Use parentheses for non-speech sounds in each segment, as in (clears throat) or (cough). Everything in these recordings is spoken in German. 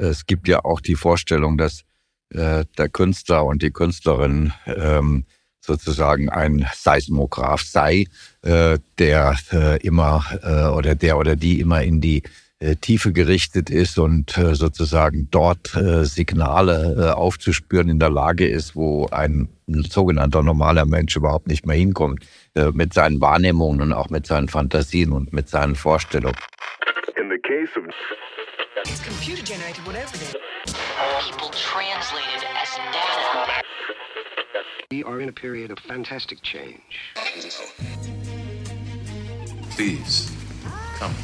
es gibt ja auch die Vorstellung, dass äh, der Künstler und die Künstlerin ähm, sozusagen ein Seismograph sei, äh, der äh, immer äh, oder der oder die immer in die äh, Tiefe gerichtet ist und äh, sozusagen dort äh, Signale äh, aufzuspüren in der Lage ist, wo ein sogenannter normaler Mensch überhaupt nicht mehr hinkommt, äh, mit seinen Wahrnehmungen und auch mit seinen Fantasien und mit seinen Vorstellungen. In the case of It's computer generated whatever it is. People translated as data. We are in a period of fantastic change. Please, come.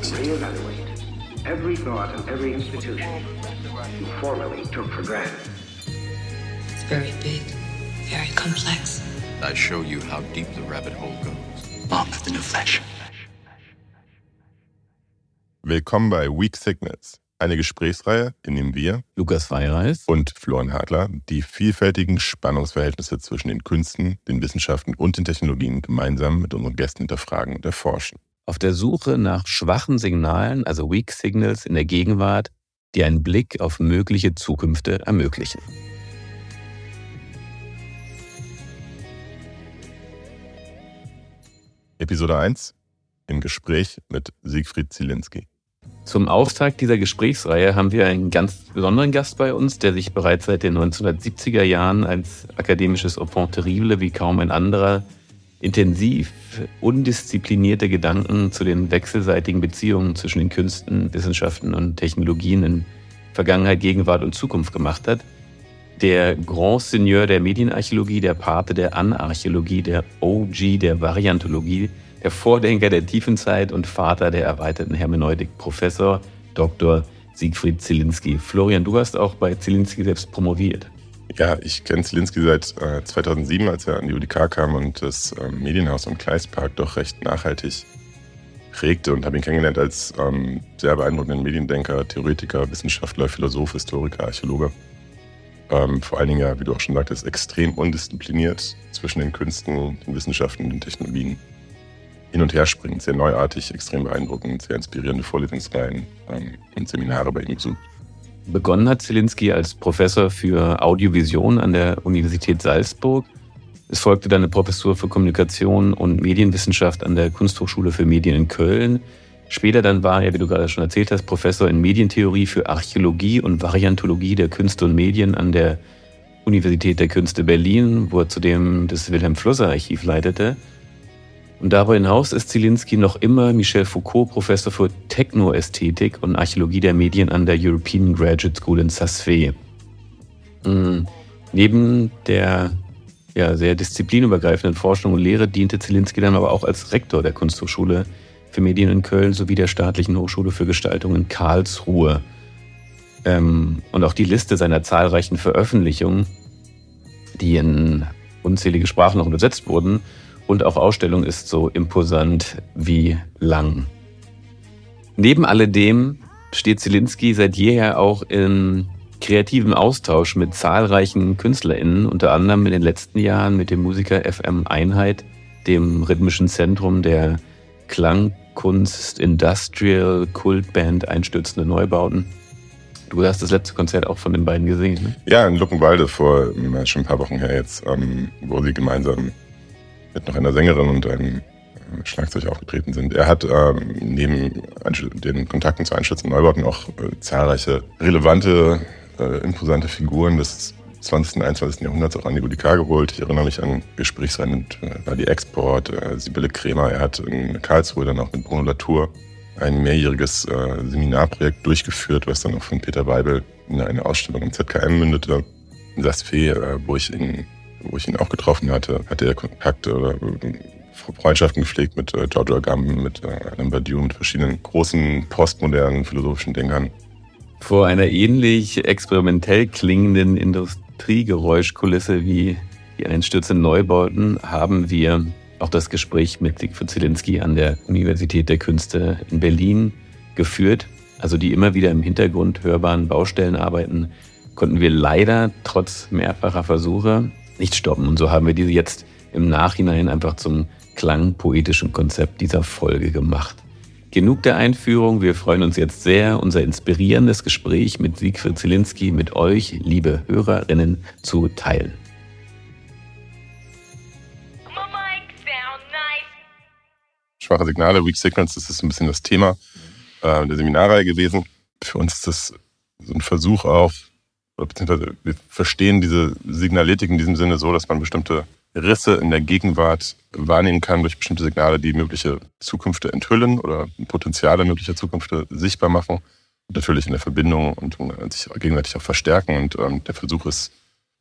Reevaluate every thought and every institution you formerly took for granted. It's very big, very complex. I show you how deep the rabbit hole goes. On with the new flesh. Willkommen bei Weak Signals, eine Gesprächsreihe, in dem wir, Lukas Weireis und Florian Hadler, die vielfältigen Spannungsverhältnisse zwischen den Künsten, den Wissenschaften und den Technologien gemeinsam mit unseren Gästen hinterfragen und erforschen. Auf der Suche nach schwachen Signalen, also Weak Signals in der Gegenwart, die einen Blick auf mögliche Zukünfte ermöglichen. Episode 1 im Gespräch mit Siegfried Zielinski. Zum Auftakt dieser Gesprächsreihe haben wir einen ganz besonderen Gast bei uns, der sich bereits seit den 1970er Jahren als akademisches Enfant terrible wie kaum ein anderer intensiv undisziplinierte Gedanken zu den wechselseitigen Beziehungen zwischen den Künsten, Wissenschaften und Technologien in Vergangenheit, Gegenwart und Zukunft gemacht hat. Der Grand Seigneur der Medienarchäologie, der Pate der Anarchäologie, der OG der Variantologie, der Vordenker der Tiefenzeit und Vater der erweiterten Hermeneutik, Professor Dr. Siegfried Zielinski. Florian, du hast auch bei Zielinski selbst promoviert. Ja, ich kenne Zielinski seit äh, 2007, als er an die UDK kam und das äh, Medienhaus am Kleispark doch recht nachhaltig prägte und habe ihn kennengelernt als ähm, sehr beeindruckenden Mediendenker, Theoretiker, Wissenschaftler, Philosoph, Historiker, Archäologe. Ähm, vor allen Dingen, ja, wie du auch schon sagtest, extrem undiszipliniert zwischen den Künsten, den Wissenschaften und den Technologien hin und her springend, sehr neuartig, extrem beeindruckend, sehr inspirierende Vorlesungsreihen ähm, und Seminare bei ihm besucht. Begonnen hat Zielinski als Professor für Audiovision an der Universität Salzburg. Es folgte dann eine Professur für Kommunikation und Medienwissenschaft an der Kunsthochschule für Medien in Köln. Später dann war er, wie du gerade schon erzählt hast, Professor in Medientheorie für Archäologie und Variantologie der Künste und Medien an der Universität der Künste Berlin, wo er zudem das Wilhelm Flusser Archiv leitete. Und darüber hinaus ist Zielinski noch immer Michel Foucault Professor für Technoästhetik und Archäologie der Medien an der European Graduate School in Saas-Fee. Mhm. Neben der ja, sehr disziplinübergreifenden Forschung und Lehre diente Zielinski dann aber auch als Rektor der Kunsthochschule für Medien in Köln sowie der Staatlichen Hochschule für Gestaltung in Karlsruhe. Ähm, und auch die Liste seiner zahlreichen Veröffentlichungen, die in unzählige Sprachen noch übersetzt wurden, und auch Ausstellung ist so imposant wie lang. Neben alledem steht Zielinski seit jeher auch in kreativem Austausch mit zahlreichen KünstlerInnen, unter anderem in den letzten Jahren mit dem Musiker FM Einheit, dem rhythmischen Zentrum der Klangkunst Industrial Kultband Einstürzende Neubauten. Du hast das letzte Konzert auch von den beiden gesehen, ne? Ja, in Luckenwalde vor schon ein paar Wochen her jetzt, ähm, wo sie gemeinsam mit noch einer Sängerin und einem Schlagzeug aufgetreten sind. Er hat ähm, neben den Kontakten zu Einschätzen Neubauten auch äh, zahlreiche relevante, äh, imposante Figuren des 20. und 21. Jahrhunderts auch an die UDK geholt. Ich erinnere mich an Gesprächsreihen mit äh, die Export, äh, Sibylle Kremer. Er hat in Karlsruhe dann auch mit Bruno Latour ein mehrjähriges äh, Seminarprojekt durchgeführt, was dann auch von Peter Weibel in eine Ausstellung im ZKM mündete. In Sasfee, äh, wo ich in wo ich ihn auch getroffen hatte, hatte er Kontakte oder äh, Freundschaften gepflegt mit äh, Giorgio Agamben, mit äh, Alain Badiou, mit verschiedenen großen postmodernen philosophischen Denkern. Vor einer ähnlich experimentell klingenden Industriegeräuschkulisse wie die einstürzenden Neubauten haben wir auch das Gespräch mit Siegfried Zielinski an der Universität der Künste in Berlin geführt. Also die immer wieder im Hintergrund hörbaren Baustellenarbeiten konnten wir leider trotz mehrfacher Versuche nicht stoppen. Und so haben wir diese jetzt im Nachhinein einfach zum klangpoetischen Konzept dieser Folge gemacht. Genug der Einführung. Wir freuen uns jetzt sehr, unser inspirierendes Gespräch mit Siegfried Zielinski mit euch, liebe Hörerinnen, zu teilen. Schwache Signale, Weak Signals, das ist ein bisschen das Thema äh, der Seminarreihe gewesen. Für uns ist das so ein Versuch auch, beziehungsweise wir verstehen diese Signaletik in diesem Sinne so, dass man bestimmte Risse in der Gegenwart wahrnehmen kann durch bestimmte Signale, die mögliche Zukünfte enthüllen oder Potenziale möglicher Zukünfte sichtbar machen. Und natürlich in der Verbindung und sich gegenseitig auch verstärken. Und ähm, der Versuch ist,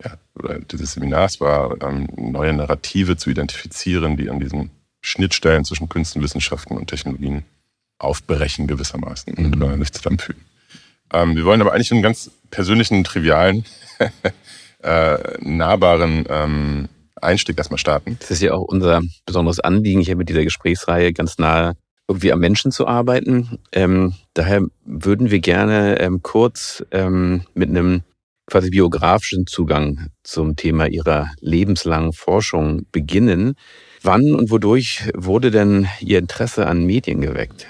ja, oder dieses Seminars war, ähm, neue Narrative zu identifizieren, die an diesen Schnittstellen zwischen Künsten, Wissenschaften und Technologien aufbrechen gewissermaßen mhm. und äh, sich zusammenfügen. Ähm, wir wollen aber eigentlich einen ganz persönlichen, trivialen, (laughs) äh, nahbaren ähm, Einstieg erstmal starten. Das ist ja auch unser besonderes Anliegen hier mit dieser Gesprächsreihe, ganz nah irgendwie am Menschen zu arbeiten. Ähm, daher würden wir gerne ähm, kurz ähm, mit einem quasi biografischen Zugang zum Thema Ihrer lebenslangen Forschung beginnen. Wann und wodurch wurde denn Ihr Interesse an Medien geweckt?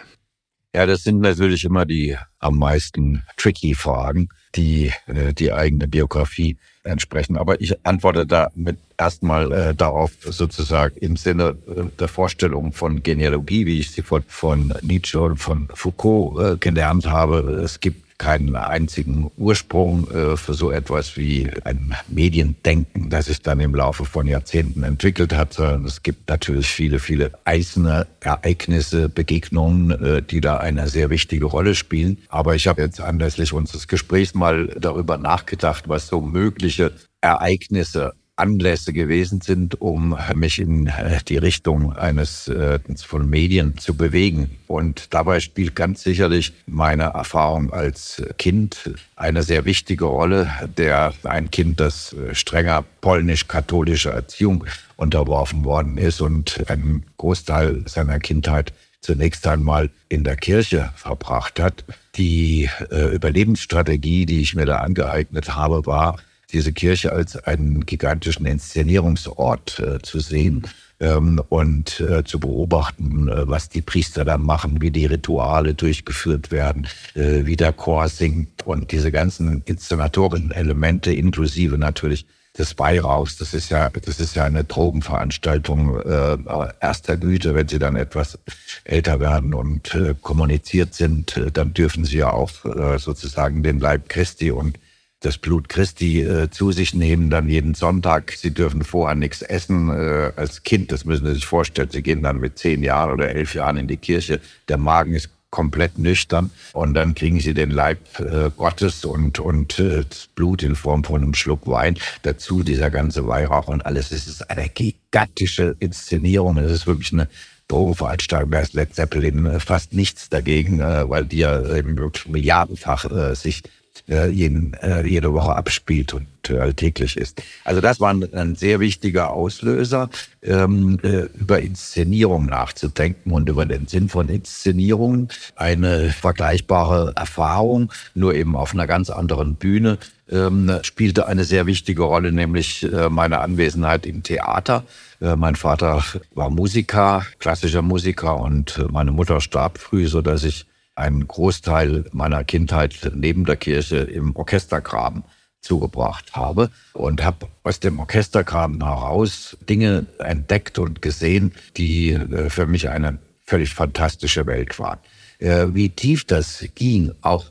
Ja, das sind natürlich immer die am meisten tricky Fragen, die äh, die eigene Biografie entsprechen. Aber ich antworte damit erstmal äh, darauf sozusagen im Sinne äh, der Vorstellung von Genealogie, wie ich sie von, von Nietzsche und von Foucault äh, gelernt habe. Es gibt keinen einzigen Ursprung äh, für so etwas wie ein Mediendenken, das sich dann im Laufe von Jahrzehnten entwickelt hat, sondern es gibt natürlich viele, viele einzelne Ereignisse, Begegnungen, äh, die da eine sehr wichtige Rolle spielen. Aber ich habe jetzt anlässlich unseres Gesprächs mal darüber nachgedacht, was so mögliche Ereignisse Anlässe gewesen sind, um mich in äh, die Richtung eines äh, von Medien zu bewegen. Und dabei spielt ganz sicherlich meine Erfahrung als Kind eine sehr wichtige Rolle, der ein Kind, das äh, strenger polnisch-katholischer Erziehung unterworfen worden ist und einen Großteil seiner Kindheit zunächst einmal in der Kirche verbracht hat. Die äh, Überlebensstrategie, die ich mir da angeeignet habe, war, diese Kirche als einen gigantischen Inszenierungsort äh, zu sehen ähm, und äh, zu beobachten, äh, was die Priester da machen, wie die Rituale durchgeführt werden, äh, wie der Chor singt und diese ganzen Inszenatoren-Elemente inklusive natürlich des Weihrauchs. Das ist ja, das ist ja eine Drogenveranstaltung äh, erster Güte. Wenn Sie dann etwas älter werden und äh, kommuniziert sind, äh, dann dürfen Sie ja auch äh, sozusagen den Leib Christi und das Blut Christi äh, zu sich nehmen, dann jeden Sonntag. Sie dürfen vorher nichts essen äh, als Kind. Das müssen Sie sich vorstellen. Sie gehen dann mit zehn Jahren oder elf Jahren in die Kirche. Der Magen ist komplett nüchtern und dann kriegen sie den Leib äh, Gottes und und äh, Blut in Form von einem Schluck Wein dazu dieser ganze Weihrauch und alles es ist eine gigantische Inszenierung es ist wirklich eine Drogenveranstaltung da ist Led Zeppelin äh, fast nichts dagegen äh, weil die ja eben wirklich milliardenfach äh, sich äh, jeden, äh, jede Woche abspielt und äh, alltäglich ist. Also das war ein, ein sehr wichtiger Auslöser, ähm, äh, über Inszenierung nachzudenken und über den Sinn von Inszenierungen. Eine vergleichbare Erfahrung, nur eben auf einer ganz anderen Bühne, ähm, spielte eine sehr wichtige Rolle, nämlich äh, meine Anwesenheit im Theater. Äh, mein Vater war Musiker, klassischer Musiker und meine Mutter starb früh, so dass ich einen Großteil meiner Kindheit neben der Kirche im Orchestergraben zugebracht habe und habe aus dem Orchestergraben heraus Dinge entdeckt und gesehen, die äh, für mich eine völlig fantastische Welt waren. Äh, wie tief das ging, auch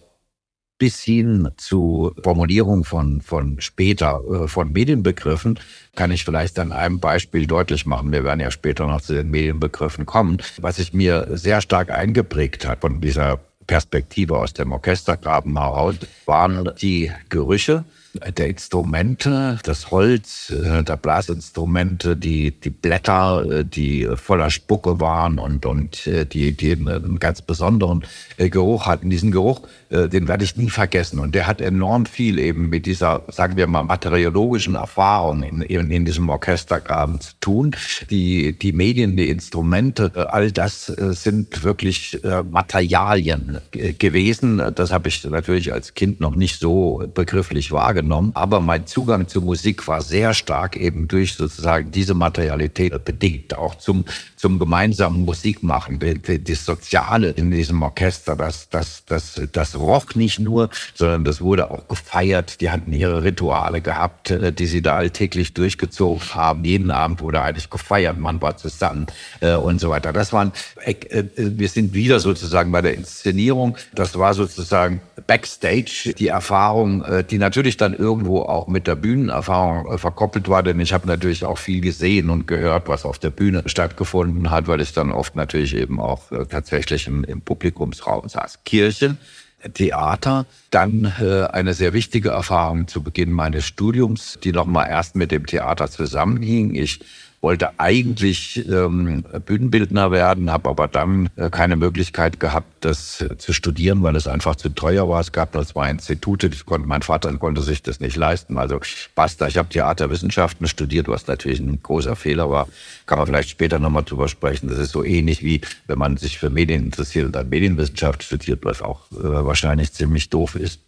bis hin zu Formulierung von, von später, äh, von Medienbegriffen, kann ich vielleicht an einem Beispiel deutlich machen. Wir werden ja später noch zu den Medienbegriffen kommen. Was sich mir sehr stark eingeprägt hat von dieser Perspektive aus dem Orchestergraben heraus, waren die Gerüche, der Instrumente, das Holz, äh, der Blasinstrumente, die, die Blätter, äh, die voller Spucke waren und, und die, die einen ganz besonderen Geruch hatten. Diesen Geruch, den werde ich nie vergessen. Und der hat enorm viel eben mit dieser, sagen wir mal, materiologischen Erfahrung in, in, in diesem Orchestergraben zu tun. Die, die Medien, die Instrumente, all das sind wirklich Materialien gewesen. Das habe ich natürlich als Kind noch nicht so begrifflich wahrgenommen wahrgenommen, aber mein Zugang zur Musik war sehr stark eben durch sozusagen diese Materialität bedingt, auch zum, zum gemeinsamen Musikmachen, das Soziale in diesem Orchester, das, das, das, das roch nicht nur, sondern das wurde auch gefeiert. Die hatten ihre Rituale gehabt, äh, die sie da alltäglich durchgezogen haben. Jeden Abend wurde eigentlich gefeiert, man war zusammen äh, und so weiter. Das waren, äh, wir sind wieder sozusagen bei der Inszenierung. Das war sozusagen Backstage die Erfahrung, die natürlich dann irgendwo auch mit der Bühnenerfahrung verkoppelt war, denn ich habe natürlich auch viel gesehen und gehört, was auf der Bühne stattgefunden hat, weil ich dann oft natürlich eben auch tatsächlich im, im Publikumsraum saß. Kirchen Theater. Dann äh, eine sehr wichtige Erfahrung zu Beginn meines Studiums, die nochmal erst mit dem Theater zusammenhing. Ich wollte eigentlich ähm, Bühnenbildner werden, habe aber dann äh, keine Möglichkeit gehabt, das äh, zu studieren, weil es einfach zu teuer war. Es gab nur zwei Institute, das konnte, mein Vater konnte sich das nicht leisten. Also basta, ich habe Theaterwissenschaften studiert, was natürlich ein großer Fehler war. Kann man vielleicht später nochmal drüber sprechen. Das ist so ähnlich wie, wenn man sich für Medien interessiert und dann Medienwissenschaft studiert, was auch äh, wahrscheinlich ziemlich doof ist.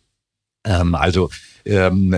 Ähm, also ähm,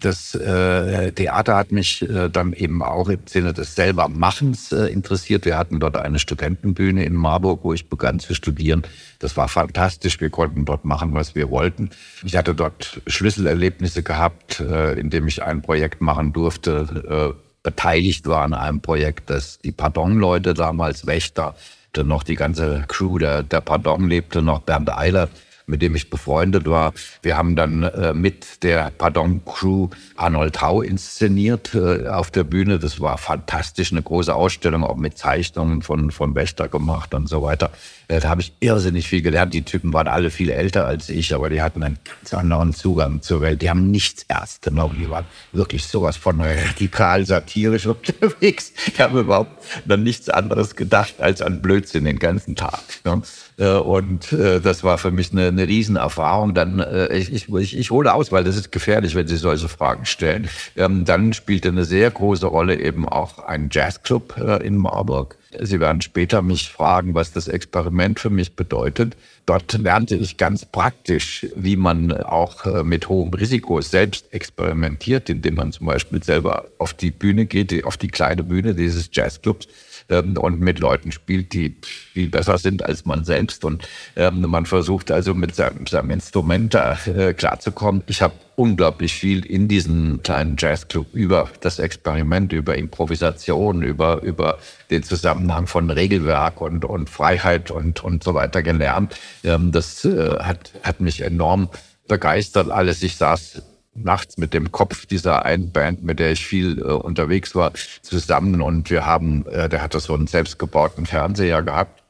das äh, Theater hat mich äh, dann eben auch im Sinne des Selbermachens äh, interessiert. Wir hatten dort eine Studentenbühne in Marburg, wo ich begann zu studieren. Das war fantastisch. Wir konnten dort machen, was wir wollten. Ich hatte dort Schlüsselerlebnisse gehabt, äh, in dem ich ein Projekt machen durfte, beteiligt war an einem Projekt, das die Pardon-Leute damals, Wächter, dann noch die ganze Crew der, der Pardon lebte, noch Bernd Eilert mit dem ich befreundet war. Wir haben dann äh, mit der Pardon Crew Arnold Tau inszeniert äh, auf der Bühne. Das war fantastisch, eine große Ausstellung, auch mit Zeichnungen von, von Wächter gemacht und so weiter. Äh, da habe ich irrsinnig viel gelernt. Die Typen waren alle viel älter als ich, aber die hatten einen ganz anderen Zugang zur Welt. Die haben nichts ernst genommen. Die waren wirklich sowas von radikal satirisch (laughs) unterwegs. Die haben überhaupt dann nichts anderes gedacht als an Blödsinn den ganzen Tag. Ja. Äh, und äh, das war für mich eine, eine Riesenerfahrung. Dann, ich, ich, ich hole aus, weil das ist gefährlich, wenn Sie solche Fragen stellen. Ähm, dann spielte eine sehr große Rolle eben auch ein Jazzclub in Marburg. Sie werden später mich fragen, was das Experiment für mich bedeutet. Dort lernte ich ganz praktisch, wie man auch mit hohem Risiko selbst experimentiert, indem man zum Beispiel selber auf die Bühne geht, auf die kleine Bühne dieses Jazzclubs und mit Leuten spielt, die viel besser sind als man selbst. Und ähm, man versucht also mit seinem, seinem Instrument da äh, klarzukommen. Ich habe unglaublich viel in diesem kleinen Jazzclub über das Experiment, über Improvisation, über, über den Zusammenhang von Regelwerk und, und Freiheit und, und so weiter gelernt. Ähm, das äh, hat, hat mich enorm begeistert alles. Ich saß nachts mit dem Kopf dieser einen Band, mit der ich viel äh, unterwegs war, zusammen und wir haben, äh, der hatte so einen selbstgebauten Fernseher gehabt.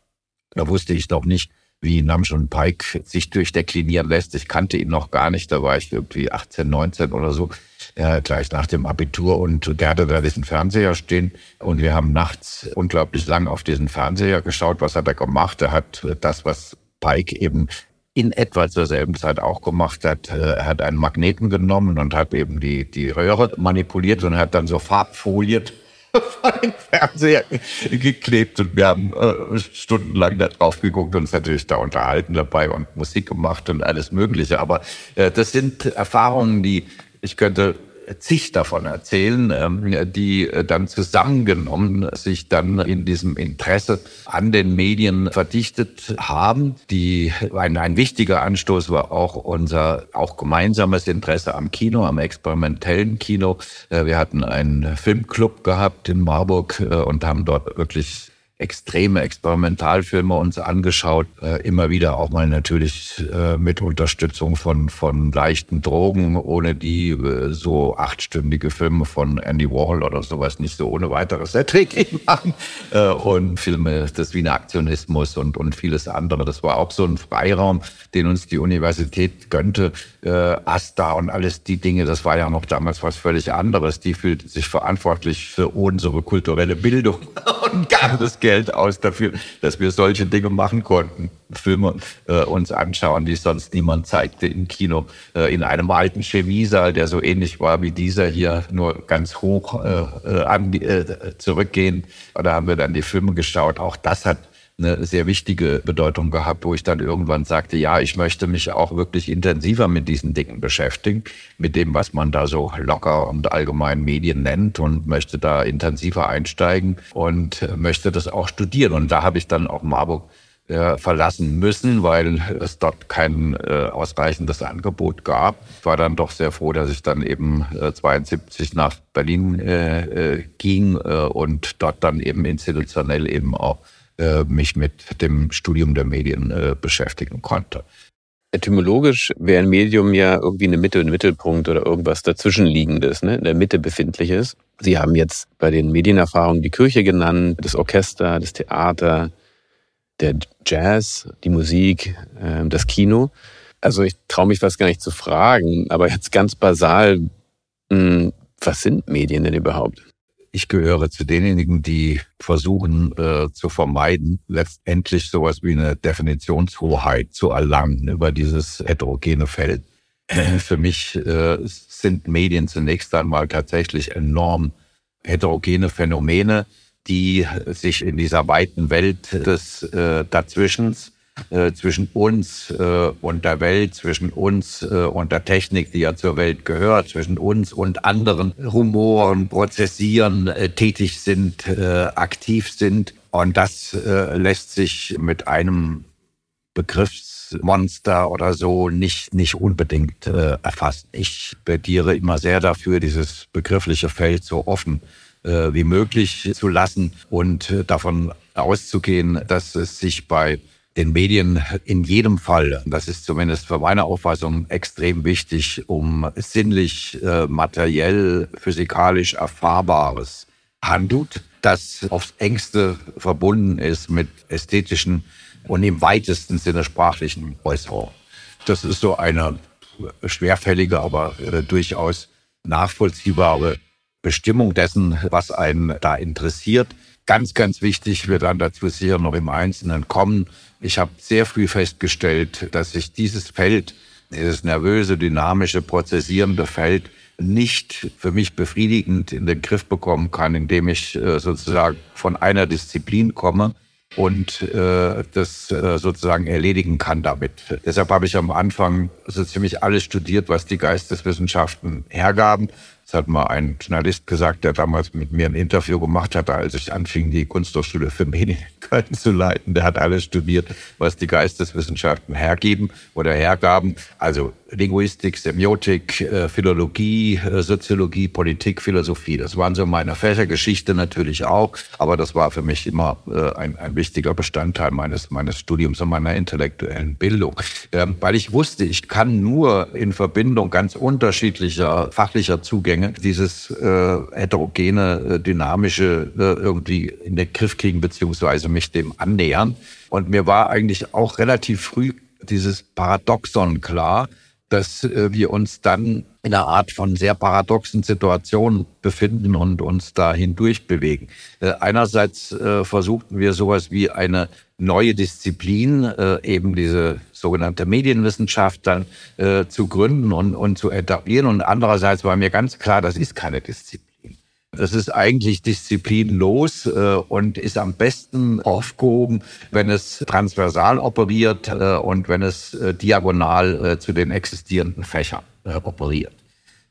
Da wusste ich noch nicht, wie und Pike sich durchdeklinieren lässt. Ich kannte ihn noch gar nicht, da war ich irgendwie 18, 19 oder so, äh, gleich nach dem Abitur und der hatte da diesen Fernseher stehen und wir haben nachts unglaublich lang auf diesen Fernseher geschaut. Was hat er gemacht? Er hat das, was Pike eben in etwa zur selben Zeit auch gemacht hat. Äh, er hat einen Magneten genommen und hat eben die, die Röhre manipuliert und hat dann so Farbfolien (laughs) vor den Fernseher geklebt und wir haben äh, stundenlang da drauf geguckt und uns natürlich da unterhalten dabei und Musik gemacht und alles Mögliche. Aber äh, das sind Erfahrungen, die ich könnte zig davon erzählen, ähm, die äh, dann zusammengenommen sich dann in diesem Interesse an den Medien verdichtet haben. Die, ein, ein wichtiger Anstoß war auch unser auch gemeinsames Interesse am Kino, am experimentellen Kino. Äh, wir hatten einen Filmclub gehabt in Marburg äh, und haben dort wirklich extreme Experimentalfilme uns angeschaut, äh, immer wieder auch mal natürlich äh, mit Unterstützung von, von leichten Drogen, ohne die äh, so achtstündige Filme von Andy Warhol oder sowas nicht so ohne weiteres erträglich (laughs) machen äh, und Filme des Wiener Aktionismus und, und vieles andere. Das war auch so ein Freiraum, den uns die Universität gönnte. Äh, Asta und alles die Dinge, das war ja noch damals was völlig anderes. Die fühlte sich verantwortlich für unsere kulturelle Bildung (laughs) und gab das Geld Geld aus dafür, dass wir solche Dinge machen konnten. Filme äh, uns anschauen, die sonst niemand zeigte im Kino. Äh, in einem alten Chemiesaal, der so ähnlich war wie dieser hier, nur ganz hoch äh, äh an, äh, zurückgehend. Da haben wir dann die Filme geschaut. Auch das hat eine sehr wichtige Bedeutung gehabt, wo ich dann irgendwann sagte, ja, ich möchte mich auch wirklich intensiver mit diesen Dingen beschäftigen, mit dem, was man da so locker und allgemein Medien nennt und möchte da intensiver einsteigen und möchte das auch studieren. Und da habe ich dann auch Marburg äh, verlassen müssen, weil es dort kein äh, ausreichendes Angebot gab. Ich war dann doch sehr froh, dass ich dann eben äh, 72 nach Berlin äh, äh, ging äh, und dort dann eben institutionell eben auch äh, mich mit dem Studium der Medien äh, beschäftigen konnte. Etymologisch wäre ein Medium ja irgendwie eine Mitte, ein Mittelpunkt oder irgendwas dazwischenliegendes, ne? in der Mitte befindliches. Sie haben jetzt bei den Medienerfahrungen die Kirche genannt, das Orchester, das Theater, der Jazz, die Musik, äh, das Kino. Also ich traue mich fast gar nicht zu fragen, aber jetzt ganz basal, hm, was sind Medien denn überhaupt? Ich gehöre zu denjenigen, die versuchen äh, zu vermeiden, letztendlich sowas wie eine Definitionshoheit zu erlangen über dieses heterogene Feld. (clears throat) Für mich äh, sind Medien zunächst einmal tatsächlich enorm heterogene Phänomene, die sich in dieser weiten Welt des äh, Dazwischens äh, zwischen uns äh, und der Welt, zwischen uns äh, und der Technik, die ja zur Welt gehört, zwischen uns und anderen Rumoren, Prozessieren äh, tätig sind, äh, aktiv sind. Und das lässt sich mit einem Begriffsmonster oder so nicht, nicht unbedingt erfassen. Ich plädiere immer sehr dafür, dieses begriffliche Feld so offen wie möglich zu lassen und davon auszugehen, dass es sich bei den Medien in jedem Fall, das ist zumindest für meine Auffassung extrem wichtig, um sinnlich, äh, materiell, physikalisch Erfahrbares handelt, das aufs engste verbunden ist mit ästhetischen und im weitesten Sinne sprachlichen Äußerungen. Das ist so eine schwerfällige, aber äh, durchaus nachvollziehbare Bestimmung dessen, was einen da interessiert. Ganz, ganz wichtig wird dann dazu sicher noch im Einzelnen kommen. Ich habe sehr früh festgestellt, dass sich dieses Feld, dieses nervöse, dynamische, prozessierende Feld nicht für mich befriedigend in den Griff bekommen kann, indem ich äh, sozusagen von einer Disziplin komme und äh, das äh, sozusagen erledigen kann damit. Deshalb habe ich am Anfang so ziemlich alles studiert, was die Geisteswissenschaften hergaben. Das hat mal ein Journalist gesagt, der damals mit mir ein Interview gemacht hatte, als ich anfing, die Kunsthochschule für Medien in Köln zu leiten. Der hat alles studiert, was die Geisteswissenschaften hergeben oder hergaben. Also Linguistik, Semiotik, äh, Philologie, äh, Soziologie, Politik, Philosophie. Das waren so meine Fächer, Geschichte natürlich auch. Aber das war für mich immer äh, ein, ein wichtiger Bestandteil meines, meines Studiums und meiner intellektuellen Bildung. Ähm, weil ich wusste, ich kann nur in Verbindung ganz unterschiedlicher fachlicher Zugänge dieses äh, heterogene, dynamische äh, irgendwie in den Griff kriegen, beziehungsweise mich dem annähern. Und mir war eigentlich auch relativ früh dieses Paradoxon klar, dass äh, wir uns dann in einer Art von sehr paradoxen Situation befinden und uns da hindurch bewegen. Äh, einerseits äh, versuchten wir sowas wie eine neue Disziplin, eben diese sogenannte Medienwissenschaft dann zu gründen und, und zu etablieren. Und andererseits war mir ganz klar, das ist keine Disziplin. Das ist eigentlich disziplinlos äh, und ist am besten aufgehoben, wenn es transversal operiert äh, und wenn es äh, diagonal zu den existierenden Fächern operiert.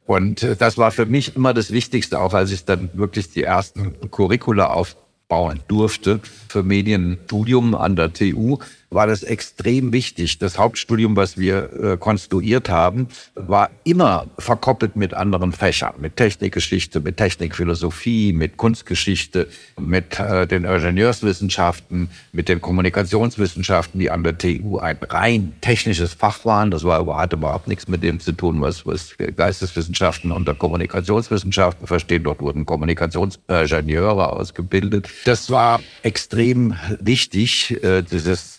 Und das war für mich immer das Wichtigste, auch als ich dann wirklich die ersten Curricula aufbauen durfte für Medienstudium an der TU, war das extrem wichtig. Das Hauptstudium, was wir äh, konstruiert haben, war immer verkoppelt mit anderen Fächern, mit Technikgeschichte, mit Technikphilosophie, mit Kunstgeschichte, mit äh, den Ingenieurswissenschaften, mit den Kommunikationswissenschaften, die an der TU ein rein technisches Fach waren. Das war hatte überhaupt nichts mit dem zu tun, was, was Geisteswissenschaften unter Kommunikationswissenschaften verstehen. Dort wurden Kommunikationsingenieure ausgebildet. Das war extrem wichtig, äh, dieses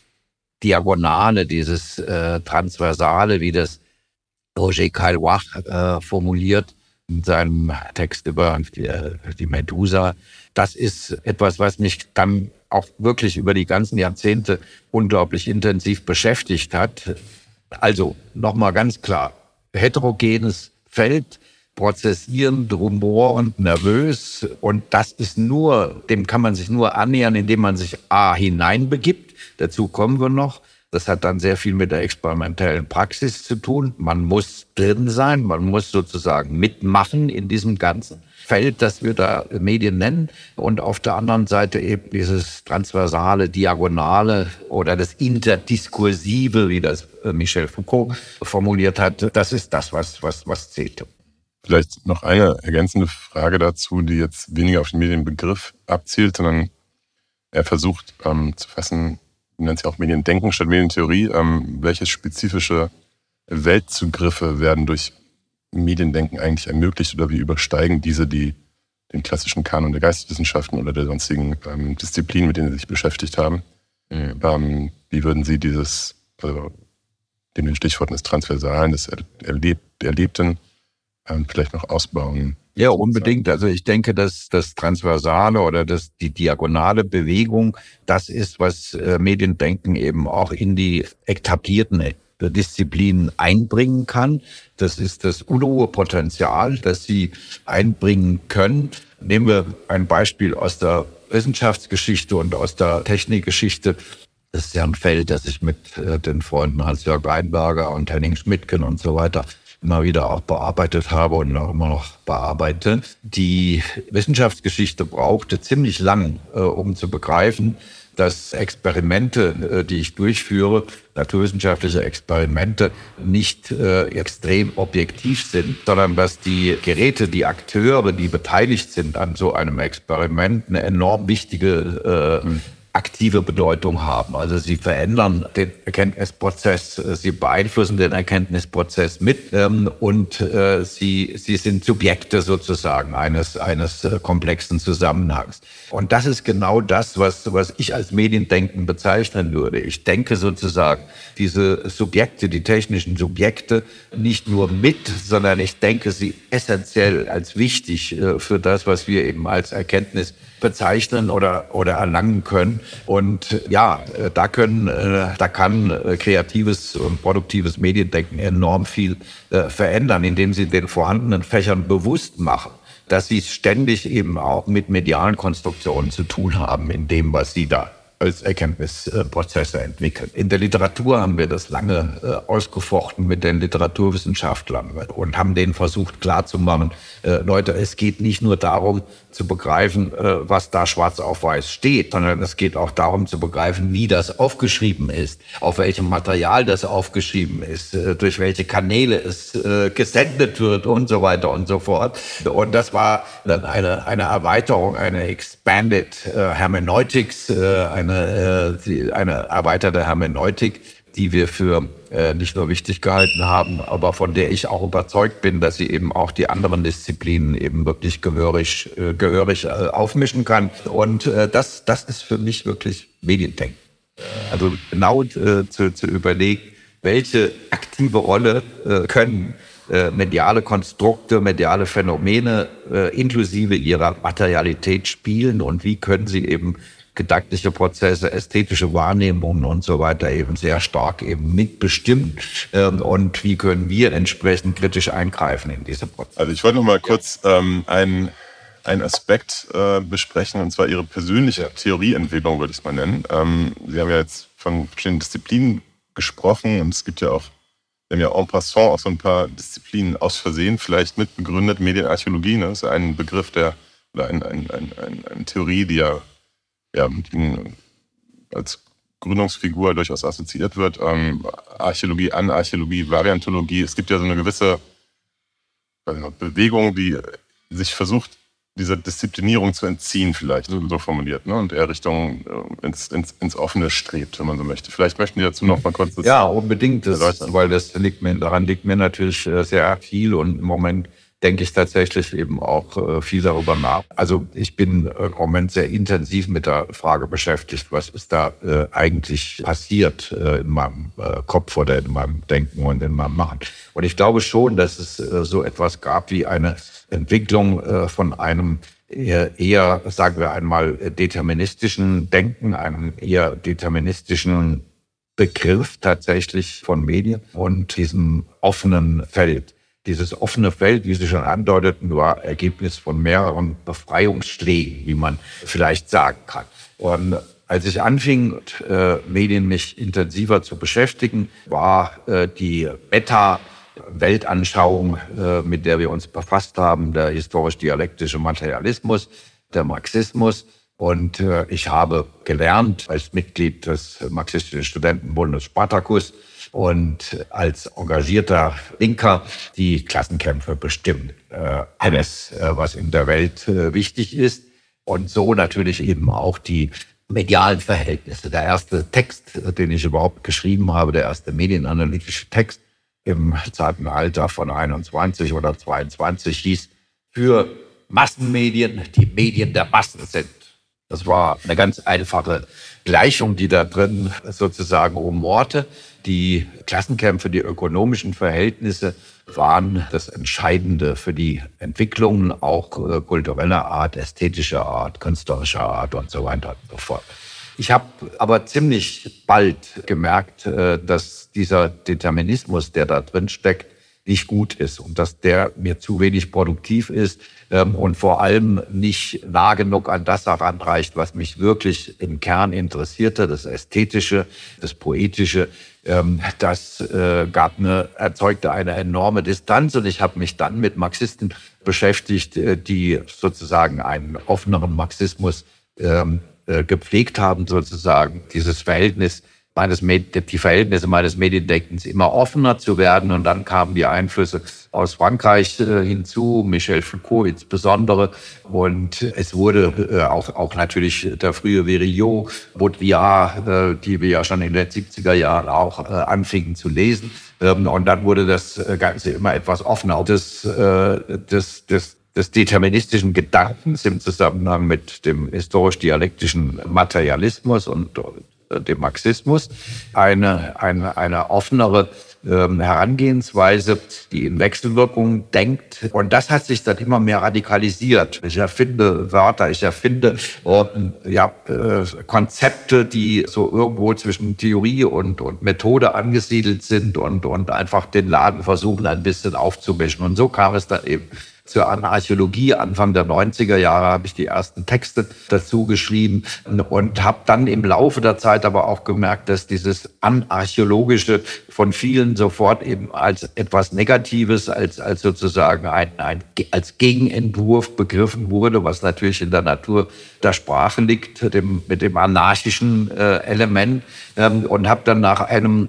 Diagonale, dieses äh, Transversale, wie das Roger Caillois äh, formuliert in seinem Text über die, äh, die Medusa. Das ist etwas, was mich dann auch wirklich über die ganzen Jahrzehnte unglaublich intensiv beschäftigt hat. Also nochmal ganz klar, heterogenes Feld, prozessierend, rumor und nervös. Und das ist nur, dem kann man sich nur annähern, indem man sich A hineinbegibt. Dazu kommen wir noch. Das hat dann sehr viel mit der experimentellen Praxis zu tun. Man muss drin sein, man muss sozusagen mitmachen in diesem ganzen Feld, das wir da Medien nennen. Und auf der anderen Seite eben dieses transversale, diagonale oder das interdiskursive, wie das äh, Michel Foucault formuliert hat. Das ist das, was, was, was zählt. Vielleicht noch eine ergänzende Frage dazu, die jetzt weniger auf den Medienbegriff abzielt, sondern er versucht ähm, zu fassen, nennt sich auch Mediendenken statt Medientheorie, ähm, welche spezifische Weltzugriffe werden durch Mediendenken eigentlich ermöglicht oder wie übersteigen diese die, den klassischen Kanon der Geisteswissenschaften oder der sonstigen ähm, Disziplinen, mit denen sie sich beschäftigt haben? Mhm. Ähm, wie würden Sie dieses, also in den Stichworten des Transversalen, des Erleb Erlebten, vielleicht noch ausbauen? Ja, unbedingt. Also ich denke, dass das Transversale oder das, die diagonale Bewegung, das ist, was äh, Mediendenken eben auch in die etablierten Disziplinen einbringen kann. Das ist das unruhe Potenzial, das sie einbringen können. Nehmen wir ein Beispiel aus der Wissenschaftsgeschichte und aus der Technikgeschichte. Das ist ja ein Feld, das ich mit äh, den Freunden Hans-Jörg Weinberger und Henning Schmidtken und so weiter immer wieder auch bearbeitet habe und auch immer noch bearbeite. Die Wissenschaftsgeschichte brauchte ziemlich lang, äh, um zu begreifen, dass Experimente, äh, die ich durchführe, naturwissenschaftliche Experimente, nicht äh, extrem objektiv sind, sondern dass die Geräte, die Akteure, die beteiligt sind an so einem Experiment, eine enorm wichtige aktive Bedeutung haben. Also sie verändern den Erkenntnisprozess, äh, sie beeinflussen den Erkenntnisprozess mit ähm, und äh, sie, sie sind Subjekte sozusagen eines, eines äh, komplexen Zusammenhangs. Und das ist genau das, was, was ich als Mediendenken bezeichnen würde. Ich denke sozusagen diese Subjekte, die technischen Subjekte, nicht nur mit, sondern ich denke sie essentiell als wichtig äh, für das, was wir eben als Erkenntnis bezeichnen oder, oder erlangen können. Und ja, äh, da können, äh, da kann äh, kreatives und produktives Mediendenken enorm viel verändern, indem sie den vorhandenen Fächern bewusst machen dass sie ständig eben auch mit medialen Konstruktionen zu tun haben in dem, was sie da als Erkenntnisprozesse entwickeln. In der Literatur haben wir das lange ausgefochten mit den Literaturwissenschaftlern und haben denen versucht klarzumachen, Leute, es geht nicht nur darum zu begreifen, äh, was da schwarz auf weiß steht, sondern es geht auch darum zu begreifen, wie das aufgeschrieben ist, auf welchem Material das aufgeschrieben ist, äh, durch welche Kanäle es äh, gesendet wird und so weiter und so fort. Und das war dann eine, eine Erweiterung, eine Expanded Hermeneutics, eine eine erweiterte Hermeneutik, die wir für äh, nicht nur wichtig gehalten haben, aber von der ich auch überzeugt bin, dass sie eben auch die anderen Disziplinen eben wirklich gehörig, äh, gehörig äh, aufmischen kann. Und äh, das, das ist für mich wirklich Mediendenken. Also genau äh, zu, zu überlegen, welche aktive Rolle äh, können mediale Konstrukte, mediale Phänomene inklusive ihrer Materialität spielen und wie können sie eben gedankliche Prozesse, ästhetische Wahrnehmungen und so weiter eben sehr stark eben mitbestimmen. Ähm, und wie können wir entsprechend kritisch eingreifen in diese Prozesse? Also ich wollte noch mal kurz ähm, einen, einen Aspekt äh, besprechen, und zwar Ihre persönliche Theorieentwicklung, würde ich es mal nennen. Ähm, Sie haben ja jetzt von verschiedenen Disziplinen gesprochen und es gibt ja auch, wir haben ja en passant auch so ein paar Disziplinen aus Versehen vielleicht mitbegründet. Medienarchäologie ne, ist ein Begriff, der oder ein, ein, ein, eine Theorie, die ja ja, mit ihm als Gründungsfigur durchaus assoziiert wird. Ähm, Archäologie, Anarchäologie, Variantologie. Es gibt ja so eine gewisse nicht, Bewegung, die sich versucht, dieser Disziplinierung zu entziehen, vielleicht so, formuliert, ne? und eher Richtung äh, ins, ins, ins Offene strebt, wenn man so möchte. Vielleicht möchten Sie dazu noch mal kurz Ja, unbedingt, das, weil das liegt mir, daran liegt mir natürlich äh, sehr viel und im Moment denke ich tatsächlich eben auch äh, viel darüber nach. Also ich bin äh, im Moment sehr intensiv mit der Frage beschäftigt, was ist da äh, eigentlich passiert in meinem Kopf oder in meinem Denken und in meinem Machen. Und ich glaube schon, dass es so etwas gab wie eine Entwicklung von einem eher, sagen wir einmal, deterministischen Denken, einem eher deterministischen Begriff tatsächlich von Medien und diesem offenen Feld Dieses offene Feld, wie Sie schon andeuteten, war Ergebnis von mehreren Befreiungsschlägen, wie man vielleicht sagen kann. Und als ich anfing, äh, Medien mich intensiver zu beschäftigen, war äh, die Meta-Weltanschauung, äh, mit der wir uns befasst haben, der historisch-dialektische Materialismus, der Marxismus. Und äh, ich habe gelernt als Mitglied des Marxistischen Studentenbundes Spartacus, und als engagierter Linker die Klassenkämpfe bestimmen. Äh, alles, äh, was in der Welt äh, wichtig ist. Und so natürlich eben auch die medialen Verhältnisse. Der erste Text, den ich überhaupt geschrieben habe, der erste medienanalytische Text im zarten Alter von 21 oder 22 hieß für Massenmedien, die Medien der Massen sind. Das war eine ganz einfache Gleichung, die da drin sozusagen umorte. Die Klassenkämpfe, die ökonomischen Verhältnisse waren das Entscheidende für die Entwicklungen auch äh, kultureller Art, ästhetischer Art, künstlerischer Art und so weiter und so fort. Ich habe aber ziemlich bald gemerkt, äh, dass dieser Determinismus, der da drin steckt, nicht gut ist und dass der mir zu wenig produktiv ist ähm, und vor allem nicht nah genug an das heranreicht, was mich wirklich im Kern interessierte, das Ästhetische, das Poetische. Ähm, das äh, gab eine, erzeugte eine enorme Distanz und ich habe mich dann mit Marxisten beschäftigt, äh, die sozusagen einen offeneren Marxismus ähm, äh, gepflegt haben, sozusagen dieses Verhältnis meines die Verhältnisse meines Mediendenkens immer offener zu werden. Und dann kamen die Einflüsse aus Frankreich äh, hinzu, Michel Foucault insbesondere. Und es wurde äh, auch, auch natürlich der frühe Verillot, Baudrillard, äh, die wir ja schon in den 70er Jahren auch anfingen zu lesen. Ähm, und dann wurde das Ganze immer etwas offener. Das, das, das, des deterministischen Gedankens im Zusammenhang mit dem historisch-dialektischen Materialismus und dem Marxismus, eine, eine, eine offenere ähm, Herangehensweise, die in Wechselwirkungen denkt. Und das hat sich dann immer mehr radikalisiert. Ich erfinde Wörter, ich erfinde äh, ja, äh, Konzepte, die so irgendwo zwischen Theorie und, und Methode angesiedelt sind und, und einfach den Laden versuchen, ein bisschen aufzumischen. Und so kam es dann eben zur Anarchäologie. Anfang der 90er Jahre habe ich die ersten Texte dazu geschrieben und habe dann im Laufe der Zeit aber auch gemerkt, dass dieses Anarchäologische von vielen sofort eben als etwas Negatives, als, als sozusagen ein, ein, als Gegenentwurf begriffen wurde, was natürlich in der Natur der Sprache liegt, dem, mit dem anarchischen äh, Element ähm, und habe dann nach einem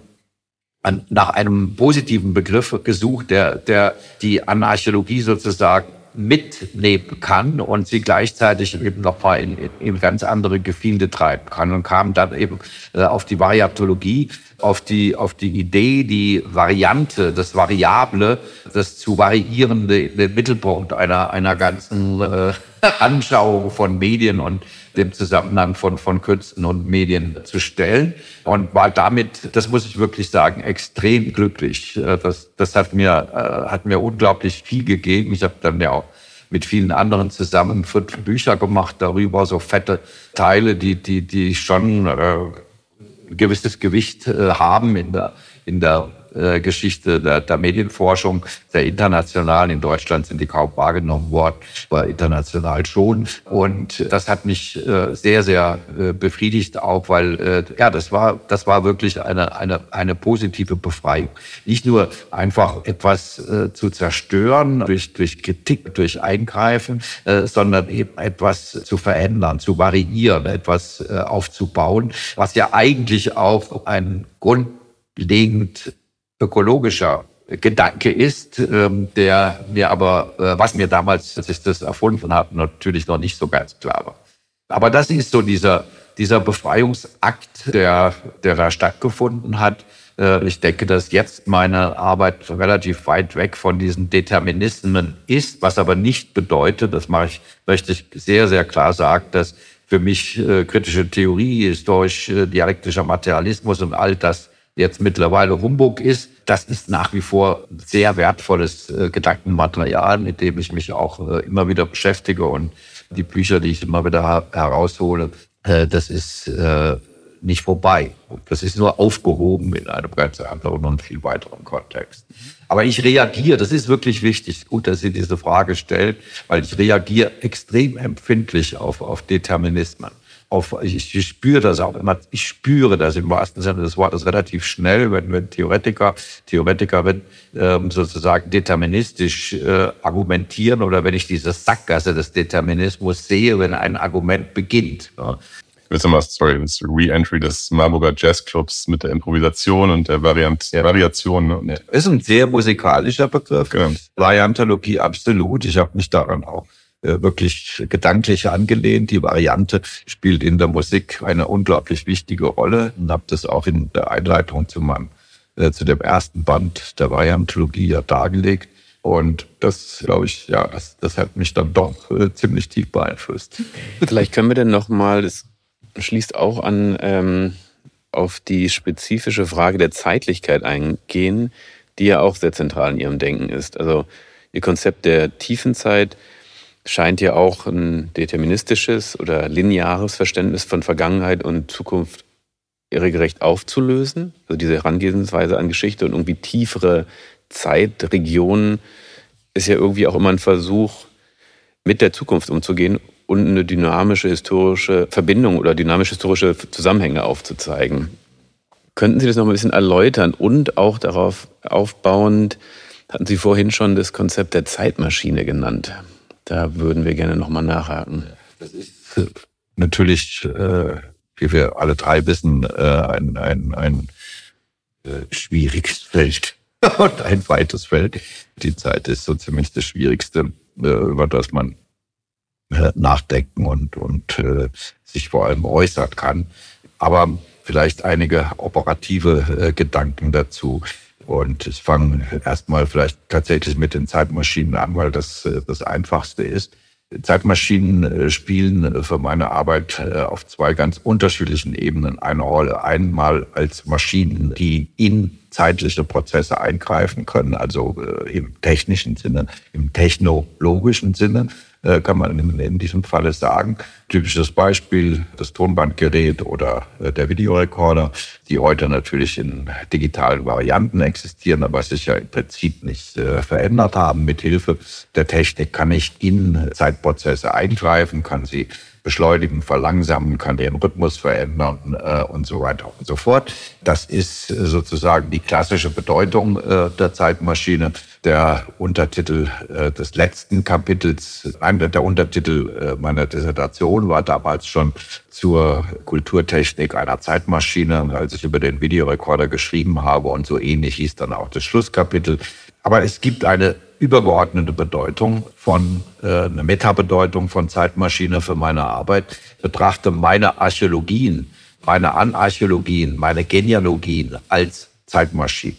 an, nach einem positiven Begriff gesucht, der, der die Anarchäologie sozusagen mitnehmen kann und sie gleichzeitig eben noch mal in, in, ganz andere Gefilde treiben kann und kam dann eben äh, auf die Variatologie, auf die, auf die Idee, die Variante, das Variable, das zu variierende in den Mittelpunkt einer, einer ganzen äh, Anschauung von Medien und dem Zusammenhang von, von Künsten und Medien zu stellen und war damit, das muss ich wirklich sagen, extrem glücklich. Äh, das, das hat mir, äh, hat mir unglaublich viel gegeben. Ich habe dann ja auch mit vielen anderen zusammen fünf Bücher gemacht darüber, so fette Teile, die, die, die schon äh, ein gewisses Gewicht äh, haben in der, in der äh, Geschichte der, der Medienforschung, sehr international. In Deutschland sind die kaum wahrgenommen worden, aber international schon. Und das hat mich äh, sehr, sehr äh, befriedigt auch, weil äh, ja, das war, das war wirklich eine, eine, eine positive Befreiung. Nicht nur einfach etwas äh, zu zerstören durch, durch Kritik, durch Eingreifen, äh, sondern eben etwas zu verändern, zu variieren, etwas aufzubauen, was ja eigentlich auch ein grundlegend ökologischer Gedanke ist, ähm, der mir aber, äh, was mir damals, als ich das erfunden habe, natürlich noch nicht so ganz klar war. Aber das ist so dieser, dieser Befreiungsakt, der, der da stattgefunden hat. Äh, ich denke, dass jetzt meine Arbeit relativ weit weg von diesen Determinismen ist, was aber nicht bedeutet, das mache ich, möchte ich sehr, sehr klar sagen, dass für mich äh, kritische Theorie, historisch-dialektischer Materialismus und all das jetzt mittlerweile Humbug ist, das ist nach wie vor sehr wertvolles äh, Gedankenmaterial, mit dem ich mich auch äh, immer wieder beschäftige und die Bücher, die ich immer wieder heraushole, äh, das ist nicht vorbei. Das ist nur aufgehoben in einem ganz anderen und viel weiteren Kontext. Aber ich reagiere, das ist wirklich wichtig, gut, dass Sie diese Frage stellen, weil ich reagiere extrem empfindlich auf, auf Determinismen auf, ich, ich spüre das auch immer, ich spüre das im wahrsten Sinne des Wortes relativ schnell, wenn, wenn Theoretiker, Theoretikerinnen ähm, sozusagen deterministisch äh, argumentieren oder wenn ich diese Sackgasse des Determinismus sehe, wenn ein Argument beginnt. Ja. Ich will mal, sorry, das Re-Entry des Marburger Jazzclubs mit der Improvisation und der Variant, ja. Variation. Ne? Ist ein sehr musikalischer Begriff. Genau. Variantologie absolut. Ich habe mich daran auch wirklich gedanklich angelehnt. Die Variante spielt in der Musik eine unglaublich wichtige Rolle und habe das auch in der Einleitung zu meinem äh, zu dem ersten Band der Variantologie ja dargelegt. Und das, glaube ich, ja, das, das hat mich dann doch äh, ziemlich tief beeinflusst. Vielleicht können wir denn nochmal, das schließt auch an ähm, auf die spezifische Frage der Zeitlichkeit eingehen, die ja auch sehr zentral in Ihrem Denken ist. Also Ihr Konzept der Tiefenzeit scheint ja auch ein deterministisches oder lineares Verständnis von Vergangenheit und Zukunft irregerecht aufzulösen. Also diese Herangehensweise an Geschichte und irgendwie tiefere Zeitregionen ist ja irgendwie auch immer ein Versuch, mit der Zukunft umzugehen und eine dynamische historische Verbindung oder dynamische historische Zusammenhänge aufzuzeigen. Könnten Sie das noch ein bisschen erläutern und auch darauf aufbauend, hatten Sie vorhin schon das Konzept der Zeitmaschine genannt. Da würden wir gerne nochmal nachhaken. Das ist natürlich, äh, wie wir alle drei wissen, äh, ein, ein, ein äh, schwieriges (laughs) Feld und ein weites Feld. Die Zeit ist so ziemlich das Schwierigste, äh, über das man äh, nachdenken und, und äh, sich vor allem äußern kann. Aber vielleicht einige operative äh, Gedanken dazu. Und ich fange erstmal vielleicht tatsächlich mit den Zeitmaschinen an, weil das äh, das Einfachste ist. Zeitmaschinen äh, spielen äh, für meine Arbeit auf zwei ganz unterschiedlichen Ebenen eine Rolle. Einmal als Maschinen, die in zeitliche Prozesse eingreifen können, also im technischen Sinne, im technologischen Sinne kann man in, diesem Falle sagen. Typisches Beispiel, das Tonbandgerät oder äh, der Videorekorder, die heute natürlich in digitalen Varianten existieren, aber sich ja im Prinzip nicht äh, verändert haben. Mit Hilfe der Technik kann ich in Zeitprozesse eingreifen, kann sie beschleunigen, verlangsamen, kann den Rhythmus verändern äh, und so weiter und so fort. Das ist äh, sozusagen die klassische Bedeutung äh, der Zeitmaschine. Der Untertitel äh, des letzten Kapitels, einer der Untertitel äh, meiner Dissertation war damals schon zur Kulturtechnik einer Zeitmaschine, als ich über den Videorekorder geschrieben habe und so ähnlich hieß dann auch das Schlusskapitel. Aber es gibt eine übergeordnete Bedeutung von, äh, eine Metabedeutung von Zeitmaschine für meine Arbeit. Betrachte meine Archäologien, meine Anarchäologien, meine Genealogien als Zeitmaschinen.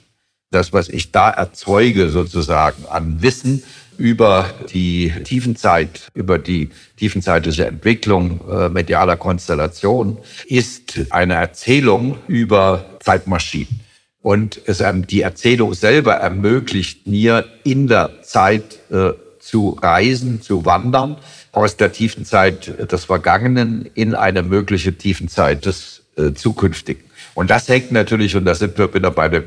Das, was ich da erzeuge sozusagen an Wissen über die Tiefenzeit, über die tiefenzeitliche Entwicklung äh, medialer Konstellation, ist eine Erzählung über Zeitmaschinen. Und es, ähm, die Erzählung selber ermöglicht mir in der Zeit äh, zu reisen, zu wandern, aus der tiefen Zeit des Vergangenen in eine mögliche tiefen Zeit des äh, Zukünftigen. Und das hängt natürlich, und da sind wir wieder bei dem,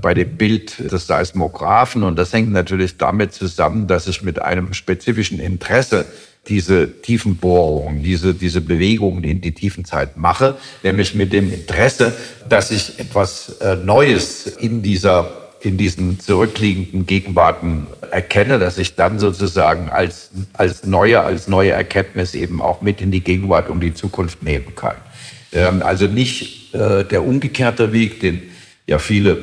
bei dem Bild des Seismographen, und das hängt natürlich damit zusammen, dass ich mit einem spezifischen Interesse diese Tiefenbohrung, diese, diese Bewegungen in die Tiefenzeit mache, nämlich mit dem Interesse, dass ich etwas äh, Neues in dieser in diesen zurückliegenden Gegenwarten erkenne, dass ich dann sozusagen als, als neue, als neue Erkenntnis eben auch mit in die Gegenwart und die Zukunft nehmen kann. Ähm, also nicht äh, der umgekehrte Weg, den ja viele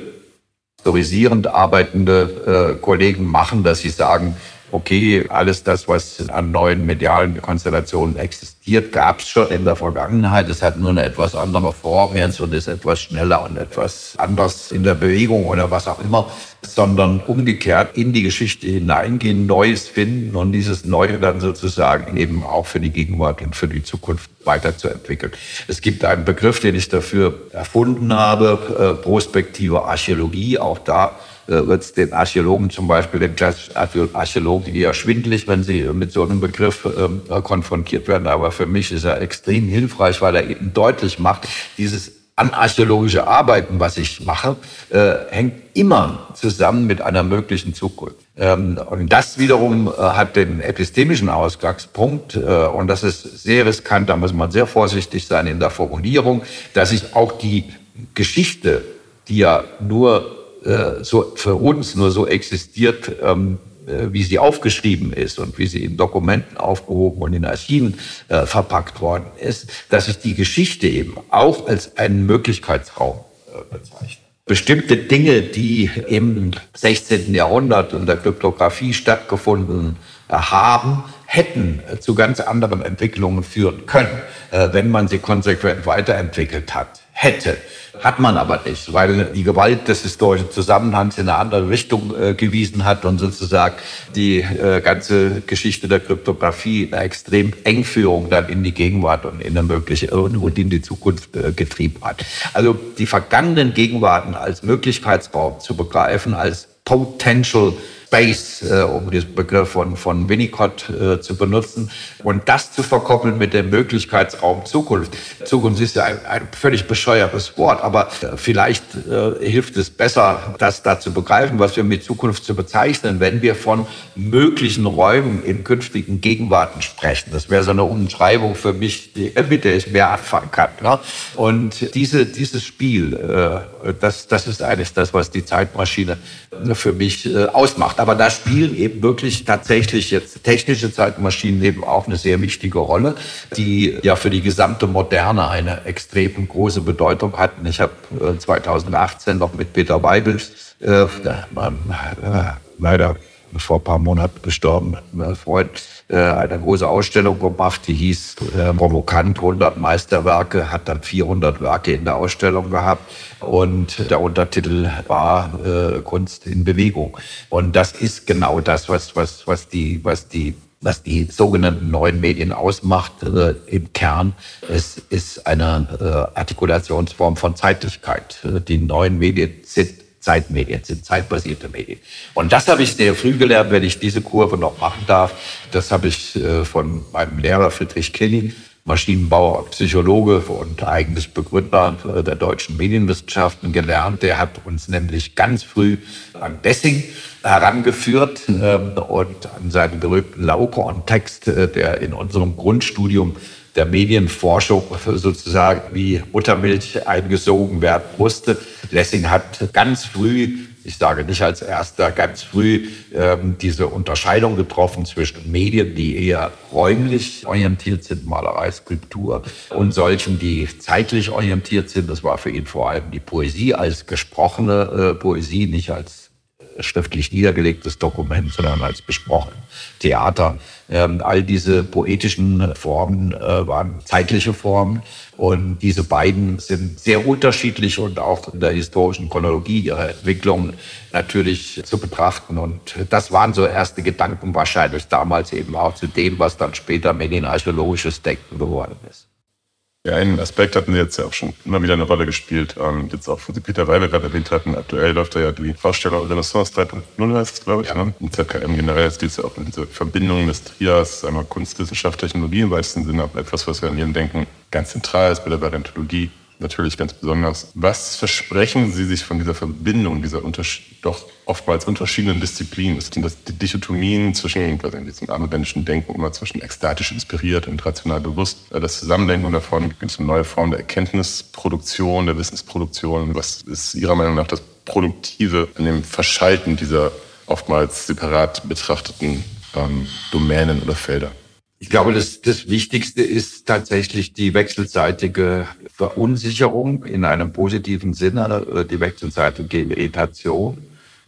historisierend arbeitende äh, Kollegen machen, dass sie sagen, okay, alles das, was an neuen medialen Konstellationen existiert, gab es schon in der Vergangenheit. Es hat nur eine etwas andere Form jetzt und ist etwas schneller und etwas anders in der Bewegung oder was auch immer, sondern umgekehrt in die Geschichte hineingehen, Neues finden und dieses Neue dann sozusagen eben auch für die Gegenwart und für die Zukunft weiterzuentwickeln. Es gibt einen Begriff, den ich dafür erfunden habe, äh, prospektive Archäologie. Auch da wird es den Archäologen zum Beispiel, den klassischen Archäologen, eher schwindlig, wenn sie mit so einem Begriff ähm, konfrontiert werden. Aber für mich ist er extrem hilfreich, weil er eben deutlich macht, dieses anarchäologische Arbeiten, was ich mache, äh, hängt immer zusammen mit einer möglichen Zukunft. Ähm, und das wiederum äh, hat den epistemischen Ausgangspunkt, äh, und das ist sehr riskant, da muss man sehr vorsichtig sein in der Formulierung, dass ich auch die Geschichte, die ja nur äh, so für uns nur so existiert, ähm, äh, wie sie aufgeschrieben ist und wie sie in Dokumenten aufgehoben und in Archiven äh, verpackt worden ist, dass ich die Geschichte eben auch als einen Möglichkeitsraum äh, bezeichne. Bestimmte Dinge, die im 16. Jahrhundert in der Kryptographie stattgefunden haben, hätten zu ganz anderen Entwicklungen führen können, äh, wenn man sie konsequent weiterentwickelt hat, hätte. Hat man aber nicht, weil die Gewalt des historischen Zusammenhangs in eine andere Richtung äh, gewiesen hat und sozusagen die äh, ganze Geschichte der Kryptographie eine extrem Engführung dann in die Gegenwart und in eine mögliche und in die Zukunft äh, getrieben hat. Also die vergangenen Gegenwarten als Möglichkeitsraum zu begreifen, als Potential Space, äh, um diesen Begriff von, von Winnicott äh, zu benutzen, und das zu verkoppeln mit dem Möglichkeitsraum Zukunft. Zukunft ist ja ein, ein völlig bescheuertes Wort, aber äh, vielleicht äh, hilft es besser, das da zu begreifen, was wir mit Zukunft zu bezeichnen, wenn wir von möglichen Räumen in künftigen Gegenwarten sprechen. Das wäre so eine Umschreibung für mich, die, mit der ich mehr anfangen kann. Ne? Und diese, dieses Spiel, äh, das, das ist eigentlich das, was die Zeitmaschine für mich äh, ausmacht. Aber da spielen eben wirklich tatsächlich jetzt technische Zeitmaschinen eben auch eine sehr wichtige Rolle, die ja für die gesamte Moderne eine extrem große Bedeutung hatten. Ich habe 2018 noch mit Peter Weibel, äh, äh, leider vor ein paar Monaten gestorben, mein Freund, äh, eine große Ausstellung gemacht, die hieß äh, Provokant 100 Meisterwerke, hat dann 400 Werke in der Ausstellung gehabt und der Untertitel war äh, Kunst in Bewegung. Und das ist genau das, was, was, was die, was die was die sogenannten neuen Medien ausmacht, äh, im Kern, es ist eine äh, Artikulationsform von Zeitlichkeit. Die neuen Medien sind Zeitmedien, sind zeitbasierte Medien. Und das habe ich sehr früh gelernt, wenn ich diese Kurve noch machen darf. Das habe ich äh, von meinem Lehrer Friedrich Killing Maschinenbauer, Psychologe und eigentlich Begründer der deutschen Medienwissenschaften gelernt. Der hat uns nämlich ganz früh an Bessing herangeführt ähm, und an seinen berühmten Laukorn-Text, äh, der in unserem Grundstudium der Medienforschung sozusagen wie Muttermilch eingesogen werden musste. Lessing hat ganz früh ich sage nicht als erster, ganz früh ähm, diese Unterscheidung getroffen zwischen Medien, die eher räumlich orientiert sind, Malerei, Skulptur, und solchen, die zeitlich orientiert sind. Das war für ihn vor allem die Poesie als gesprochene äh, Poesie, nicht als schriftlich niedergelegtes Dokument, sondern als besprochen. Theater, ähm, all diese poetischen Formen äh, waren zeitliche Formen und diese beiden sind sehr unterschiedlich und auch in der historischen Chronologie ihrer Entwicklung natürlich zu betrachten. Und das waren so erste Gedanken wahrscheinlich damals eben auch zu dem, was dann später medienarchäologisches Denken geworden ist. Ja, einen Aspekt hatten Sie jetzt ja auch schon immer wieder eine Rolle gespielt. Ähm, jetzt auch, wo Sie Peter Weibel gerade erwähnt hatten, aktuell läuft da ja die Vorstellung Renaissance 3.0 heißt es, glaube ich. Ja. Im ZKM generell es ja auch diese Verbindung des Trias, einmal Kunstwissenschaft, Technologie im weitesten Sinne, aber etwas, was wir an Ihrem Denken ganz zentral ist bei der Variantologie natürlich ganz besonders. Was versprechen Sie sich von dieser Verbindung, dieser doch oftmals unterschiedlichen Disziplinen? Sind das die Dichotomien zwischen, diesem abendländischen Denken immer zwischen ekstatisch inspiriert und rational bewusst, das Zusammendenken davon, gibt es eine neue Form der Erkenntnisproduktion, der Wissensproduktion? Was ist Ihrer Meinung nach das Produktive an dem Verschalten dieser oftmals separat betrachteten ähm, Domänen oder Felder? Ich glaube, das, das Wichtigste ist tatsächlich die wechselseitige Verunsicherung in einem positiven Sinne, äh, die wechselseitige Irritation,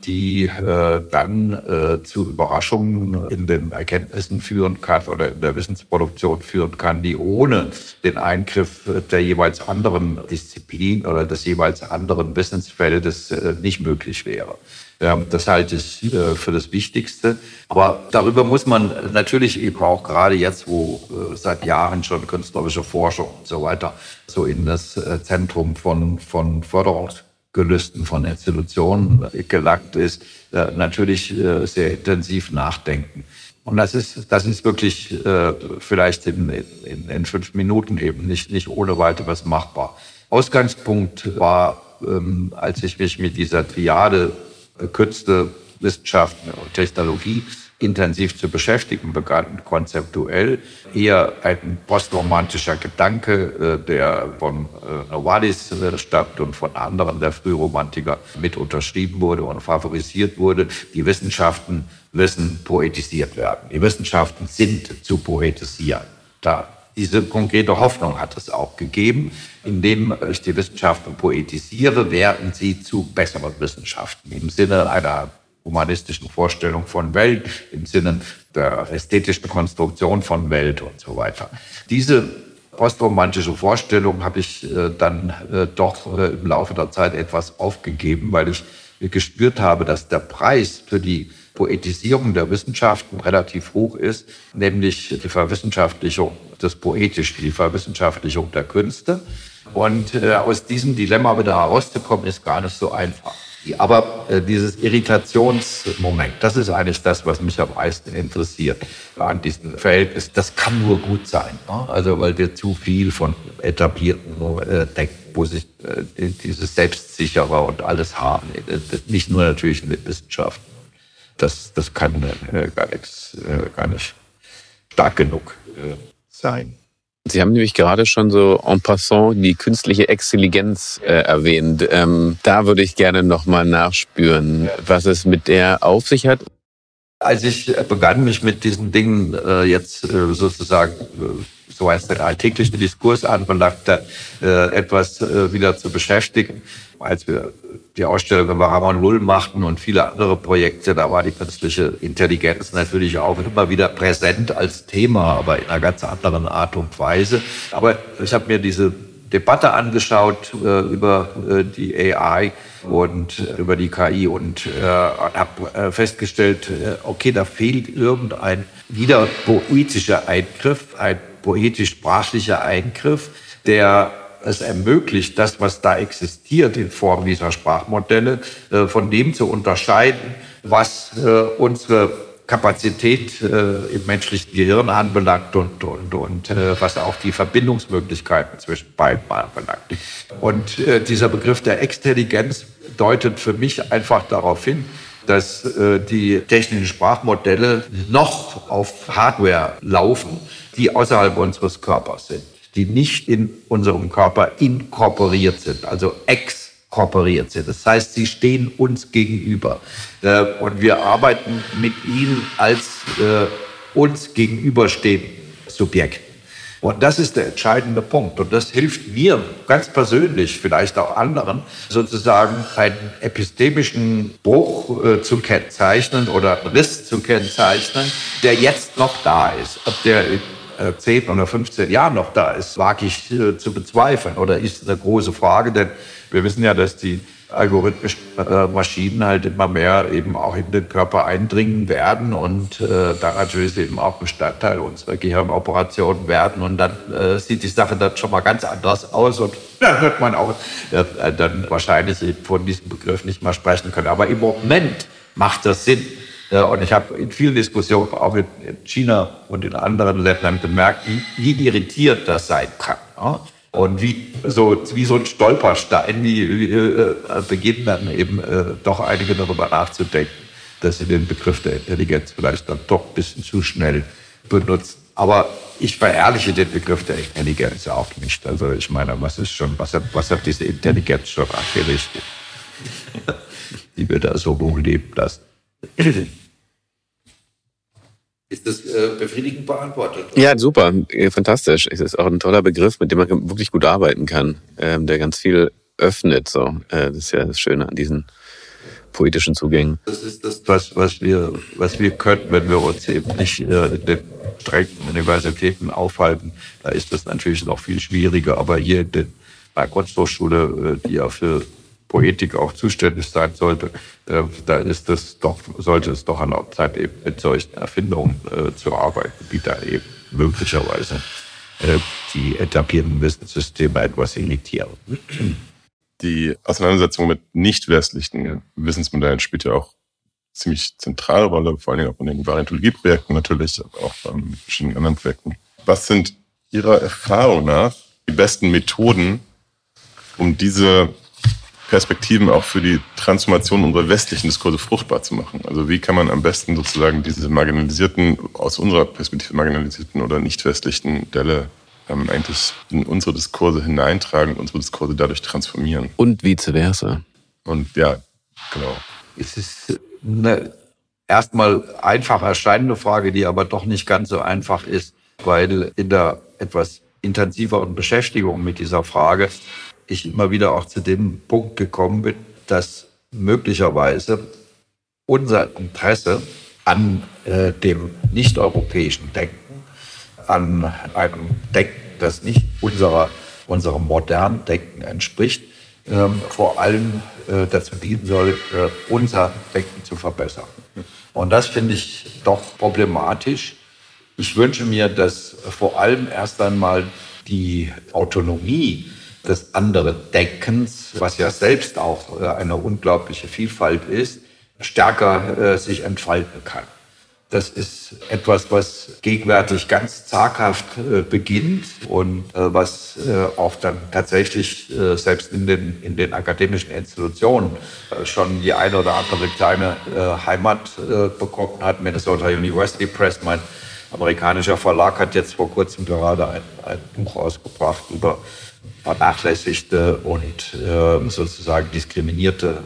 die äh, dann äh, zu Überraschungen in den Erkenntnissen führen kann oder in der Wissensproduktion führen kann, die ohne den Eingriff der jeweils anderen Disziplin oder des jeweils anderen Wissensfeldes äh, nicht möglich wäre. Ja, das halte ich für das Wichtigste. Aber darüber muss man natürlich eben auch gerade jetzt, wo äh, seit Jahren schon künstlerische Forschung und so weiter so in das äh, Zentrum von, von Förderungs Gelüsten von Institutionen gelangt ist, äh, natürlich sehr intensiv nachdenken. Und das ist, das ist wirklich vielleicht in, in, in fünf Minuten eben nicht, nicht ohne weiteres machbar. Ausgangspunkt war, ähm, als ich mich mit dieser Triade Künste, Wissenschaften und Technologie intensiv zu beschäftigen begann, konzeptuell. Eher ein postromantischer Gedanke, äh, der von äh, Novalis stammt und von anderen der Frühromantiker mit unterschrieben wurde und favorisiert wurde. Die Wissenschaften müssen poetisiert werden. Die Wissenschaften sind zu poetisieren. Da diese konkrete Hoffnung hat es auch gegeben. Indem ich die Wissenschaften poetisiere, werden sie zu besseren Wissenschaften im Sinne einer humanistischen Vorstellung von Welt, im Sinne der ästhetischen Konstruktion von Welt und so weiter. Diese postromantische Vorstellung habe ich äh, dann äh, doch äh, im Laufe der Zeit etwas aufgegeben, weil ich gespürt habe, dass der Preis für die Poetisierung der Wissenschaften relativ hoch ist, nämlich die Verwissenschaftlichung des Poetischen, die Verwissenschaftlichung der Künste. Und äh, aus diesem Dilemma wieder herauszukommen, ist gar nicht so einfach. Aber äh, dieses Irritationsmoment, das ist eigentlich das, was mich am meisten interessiert an diesem Verhältnis. Das kann nur gut sein. Ne? Also weil wir zu viel von etablierten äh, denken, wo sich äh, dieses Selbstsichere und alles haben. Äh, nicht nur natürlich den Wissenschaften. Das, das kann äh, gar nichts, äh, gar nicht stark genug äh, sein. Sie haben nämlich gerade schon so en passant die künstliche Exzelligenz äh, erwähnt. Ähm, da würde ich gerne nochmal nachspüren, was es mit der auf sich hat. Als ich begann, mich mit diesen Dingen äh, jetzt äh, sozusagen, äh, so heißt der alltägliche Diskurs anbelangt, äh, etwas äh, wieder zu beschäftigen, als wir die Ausstellung über Ramon Lull machten und viele andere Projekte, da war die künstliche Intelligenz natürlich auch immer wieder präsent als Thema, aber in einer ganz anderen Art und Weise. Aber ich habe mir diese Debatte angeschaut äh, über äh, die AI und äh, über die KI und äh, habe äh, festgestellt, äh, okay, da fehlt irgendein wieder poetischer Eingriff, ein poetisch-sprachlicher Eingriff, der es ermöglicht, das, was da existiert in Form dieser Sprachmodelle, äh, von dem zu unterscheiden, was äh, unsere Kapazität äh, im menschlichen Gehirn anbelangt und, und, und was auch die Verbindungsmöglichkeiten zwischen beiden anbelangt. Und dieser Begriff der Extelligenz deutet für mich einfach darauf hin, dass die technischen Sprachmodelle noch auf Hardware laufen, die außerhalb unseres Körpers sind die nicht in unserem Körper inkorporiert sind, also exkorporiert sind. Das heißt, sie stehen uns gegenüber. Äh, und wir arbeiten mit ihnen als äh, uns gegenüberstehenden Subjekten. Und das ist der entscheidende Punkt. Und das hilft mir ganz persönlich, vielleicht auch anderen, sozusagen einen epistemischen Bruch äh, zu kennzeichnen oder einen Riss zu kennzeichnen, der jetzt noch da ist. Ob der 10 äh, oder 15 Jahren noch da ist, wage ich äh, zu bezweifeln oder ist eine große Frage, denn wir wissen ja, dass die algorithmischen äh, Maschinen halt immer mehr eben auch in den Körper eindringen werden und äh, da natürlich eben auch Bestandteil unserer Gehirnoperationen werden und dann äh, sieht die Sache dann schon mal ganz anders aus und da hört man auch äh, dann wahrscheinlich von diesem Begriff nicht mal sprechen können. Aber im Moment macht das Sinn. Und ich habe in vielen Diskussionen, auch in China und in anderen Ländern, gemerkt, wie, irritiert das sein kann. Und wie so, wie so ein Stolperstein, wie, äh, beginnen dann eben äh, doch einige darüber nachzudenken, dass sie den Begriff der Intelligenz vielleicht dann doch ein bisschen zu schnell benutzen. Aber ich verherrliche den Begriff der Intelligenz auch nicht. Also ich meine, was ist schon, was hat, was hat diese Intelligenz schon angerichtet, (laughs) die wir da so leben lassen? (laughs) Ist das äh, befriedigend beantwortet? Ja, super, fantastisch. Es ist auch ein toller Begriff, mit dem man wirklich gut arbeiten kann, ähm, der ganz viel öffnet. So, äh, das ist ja das Schöne an diesen poetischen Zugängen. Das ist das, was, was wir, was wir können, wenn wir uns eben nicht äh, in den strengen Universitäten aufhalten. Da ist das natürlich noch viel schwieriger. Aber hier in der Kunsthochschule, die ja für Poetik auch zuständig sein sollte, äh, da ist es doch, sollte es doch an der Zeit eben mit solchen Erfindungen äh, zu arbeiten, die da eben möglicherweise äh, die etablierten Wissenssysteme etwas irritieren. die Auseinandersetzung mit nicht westlichen ja. Wissensmodellen spielt ja auch ziemlich zentrale Rolle, vor allen Dingen auch in den Variantologie-Projekten natürlich, aber auch in verschiedenen anderen Projekten. Was sind Ihrer Erfahrung nach die besten Methoden, um diese Perspektiven auch für die Transformation unserer westlichen Diskurse fruchtbar zu machen? Also wie kann man am besten sozusagen diese marginalisierten, aus unserer Perspektive marginalisierten oder nicht westlichen Modelle ähm, eigentlich in unsere Diskurse hineintragen und unsere Diskurse dadurch transformieren? Und vice versa. Und ja, genau. Es ist eine erstmal einfach erscheinende Frage, die aber doch nicht ganz so einfach ist, weil in der etwas intensiveren Beschäftigung mit dieser Frage ich immer wieder auch zu dem Punkt gekommen bin, dass möglicherweise unser Interesse an äh, dem nicht-europäischen Denken, an einem Denken, das nicht unserer, unserem modernen Denken entspricht, ähm, vor allem äh, dazu dienen soll, äh, unser Denken zu verbessern. Und das finde ich doch problematisch. Ich wünsche mir, dass vor allem erst einmal die Autonomie des anderen Denkens, was ja selbst auch äh, eine unglaubliche Vielfalt ist, stärker äh, sich entfalten kann. Das ist etwas, was gegenwärtig ganz zaghaft äh, beginnt und was auch dann tatsächlich selbst in den, in den akademischen Institutionen schon die eine oder andere kleine Heimat bekommen hat. Minnesota University Press, mein amerikanischer Verlag, hat jetzt vor kurzem gerade ein, ein Buch ausgebracht über vernachlässigte und sozusagen diskriminierte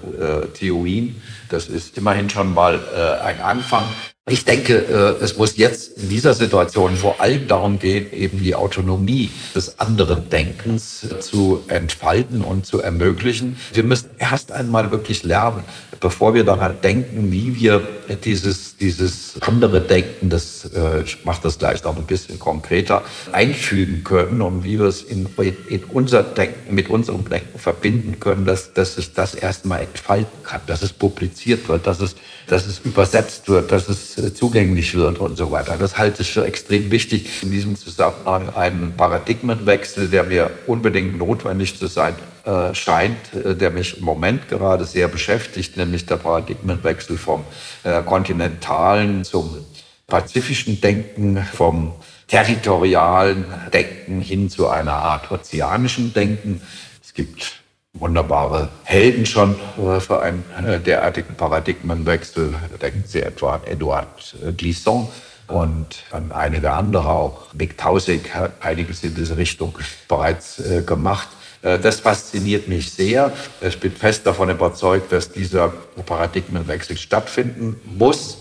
Theorien. Das ist immerhin schon mal ein Anfang. Ich denke, äh, es muss jetzt in dieser Situation vor allem darum gehen, eben die Autonomie des anderen Denkens zu entfalten und zu ermöglichen. Wir müssen erst einmal wirklich lernen, bevor wir daran denken, wie wir dieses, dieses andere Denken, das, äh, ich mache das gleich noch ein bisschen konkreter, einfügen können und wie wir es in, in unser Denken, mit unserem Denken verbinden können, dass, dass sich das erstmal entfalten kann, dass es publiziert wird, dass es dass es übersetzt wird, dass es zugänglich wird und so weiter. Das halte ich für extrem wichtig. In diesem Zusammenhang einen Paradigmenwechsel, der mir unbedingt notwendig zu sein äh, scheint, äh, der mich im Moment gerade sehr beschäftigt, nämlich der Paradigmenwechsel vom äh, kontinentalen zum pazifischen Denken, vom territorialen Denken hin zu einer Art ozeanischen Denken. Es gibt wunderbare Helden schon äh, für einen äh, derartigen Paradigmenwechsel. Denken Sie etwa an Edouard äh, Glissant und an einige andere, auch Mick Tausig hat einiges in diese Richtung bereits gemacht. Das fasziniert mich sehr. Ich bin fest davon überzeugt, dass dieser Paradigmenwechsel stattfinden muss.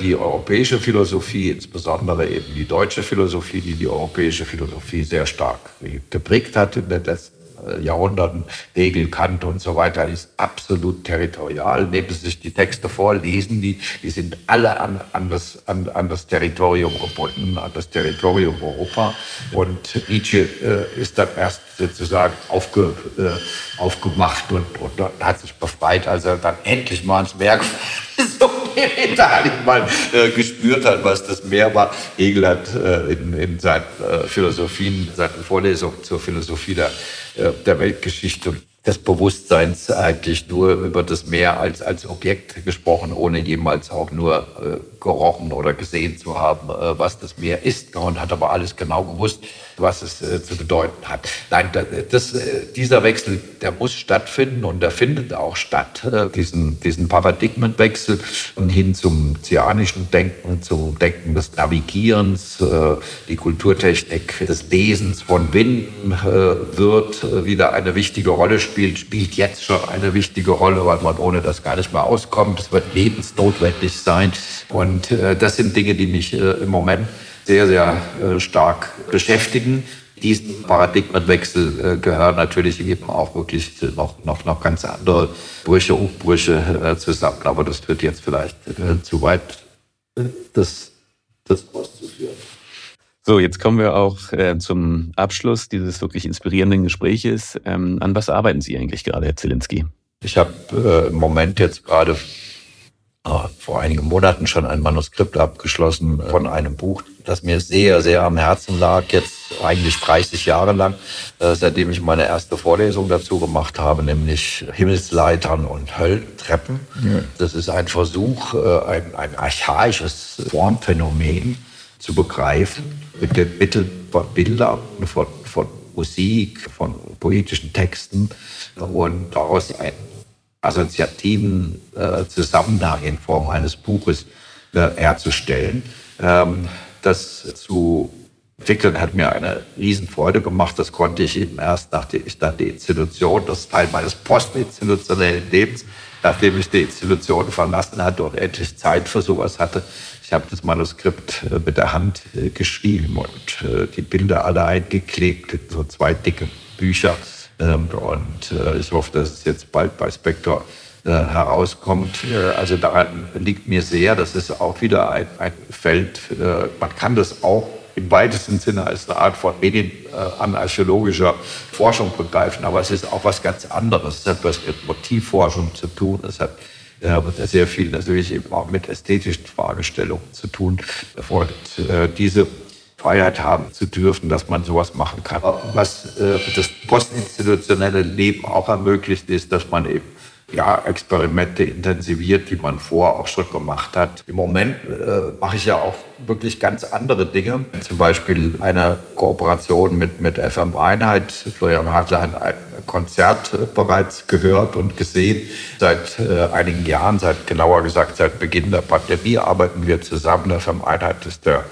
Die europäische Philosophie, insbesondere eben die deutsche Philosophie, die die europäische Philosophie sehr stark geprägt hat in den letzten äh, Jahrhunderten, Hegel, Kant und so weiter, ist absolut territorial. Nehmen Sie sich die Texte vor, lesen die, die sind alle an, an, das, an, an das Territorium gebunden, an das Territorium Europa. Und Nietzsche äh, ist dann erst sozusagen aufge, äh, aufgemacht und, und, hat sich befreit, als er dann endlich mal ins Werk (laughs) so Italien mal äh, gespürt hat, was das Meer war. Hegel hat äh, in, in seinen äh, Philosophien, seinen Vorlesungen zur Philosophie der äh, der Weltgeschichte des Bewusstseins eigentlich nur über das Meer als, als Objekt gesprochen, ohne jemals auch nur äh, gerochen oder gesehen zu haben, äh, was das Meer ist. Und hat aber alles genau gewusst, was es äh, zu bedeuten hat. Nein, das, äh, dieser Wechsel, der muss stattfinden und der findet auch statt, äh, diesen, diesen Paradigmenwechsel hin zum zianischen Denken, zum Denken des Navigierens, äh, die Kulturtechnik des Lesens von Winden wird wieder eine wichtige Rolle spielen spielt, jetzt schon eine wichtige Rolle, weil man ohne das gar nicht mehr auskommt. Es wird lebensnotwendig sein. Und äh, das sind Dinge, die mich äh, im Moment sehr, sehr äh, stark beschäftigen. Diesen Paradigmenwechsel äh, gehören natürlich eben auch wirklich noch, noch, noch ganz andere Brüche, Umbrüche äh, zusammen. Aber das wird jetzt vielleicht äh, zu weit, das, das auszuführen. So, jetzt kommen wir auch äh, zum Abschluss dieses wirklich inspirierenden Gespräches. Ähm, an was arbeiten Sie eigentlich gerade, Herr Zielinski? Ich habe äh, im Moment jetzt gerade äh, vor einigen Monaten schon ein Manuskript abgeschlossen von einem Buch, das mir sehr, sehr am Herzen lag. Jetzt eigentlich 30 Jahre lang, äh, seitdem ich meine erste Vorlesung dazu gemacht habe, nämlich Himmelsleitern und Höllentreppen. Ja. Das ist ein Versuch, äh, ein, ein archaisches Formphänomen zu begreifen mit den Mitteln von Bildern, von, von Musik, von poetischen Texten und daraus einen assoziativen äh, Zusammenhang in Form eines Buches äh, herzustellen. Ähm, das zu entwickeln hat mir eine Riesenfreude gemacht. Das konnte ich eben erst, nachdem ich dann die Institution, das Teil meines postinstitutionellen Lebens, nachdem ich die Institution verlassen hatte und endlich Zeit für sowas hatte. Ich habe das Manuskript äh, mit der Hand äh, geschrieben und äh, die Bilder alle eingeklebt in so zwei dicke Bücher. Ähm, und ich hoffe, dass es jetzt bald bei Spector herauskommt. Also daran liegt mir sehr, das ist auch wieder ein, ein Feld, man kann das auch im weitesten Sinne als eine Art von medienarchäologischer Forschung begreifen, aber es ist auch was ganz anderes. Es hat was mit Motivforschung zu tun, es hat sehr viel natürlich eben auch mit ästhetischen Fragestellungen zu tun. Und äh, diese Freiheit haben zu dürfen, dass man sowas machen kann. Was äh, das postinstitutionelle Leben auch ermöglicht, ist, dass man eben ja, Experimente intensiviert, die man vorher auch schon gemacht hat. Im Moment äh, mache ich ja auch wirklich ganz andere Dinge. Zum Beispiel eine Kooperation mit, mit FM Einheit. Florian Hartler hat ein Konzert bereits gehört und gesehen. Seit äh, einigen Jahren, seit genauer gesagt seit Beginn der Pandemie, arbeiten wir zusammen. FM Einheit ist der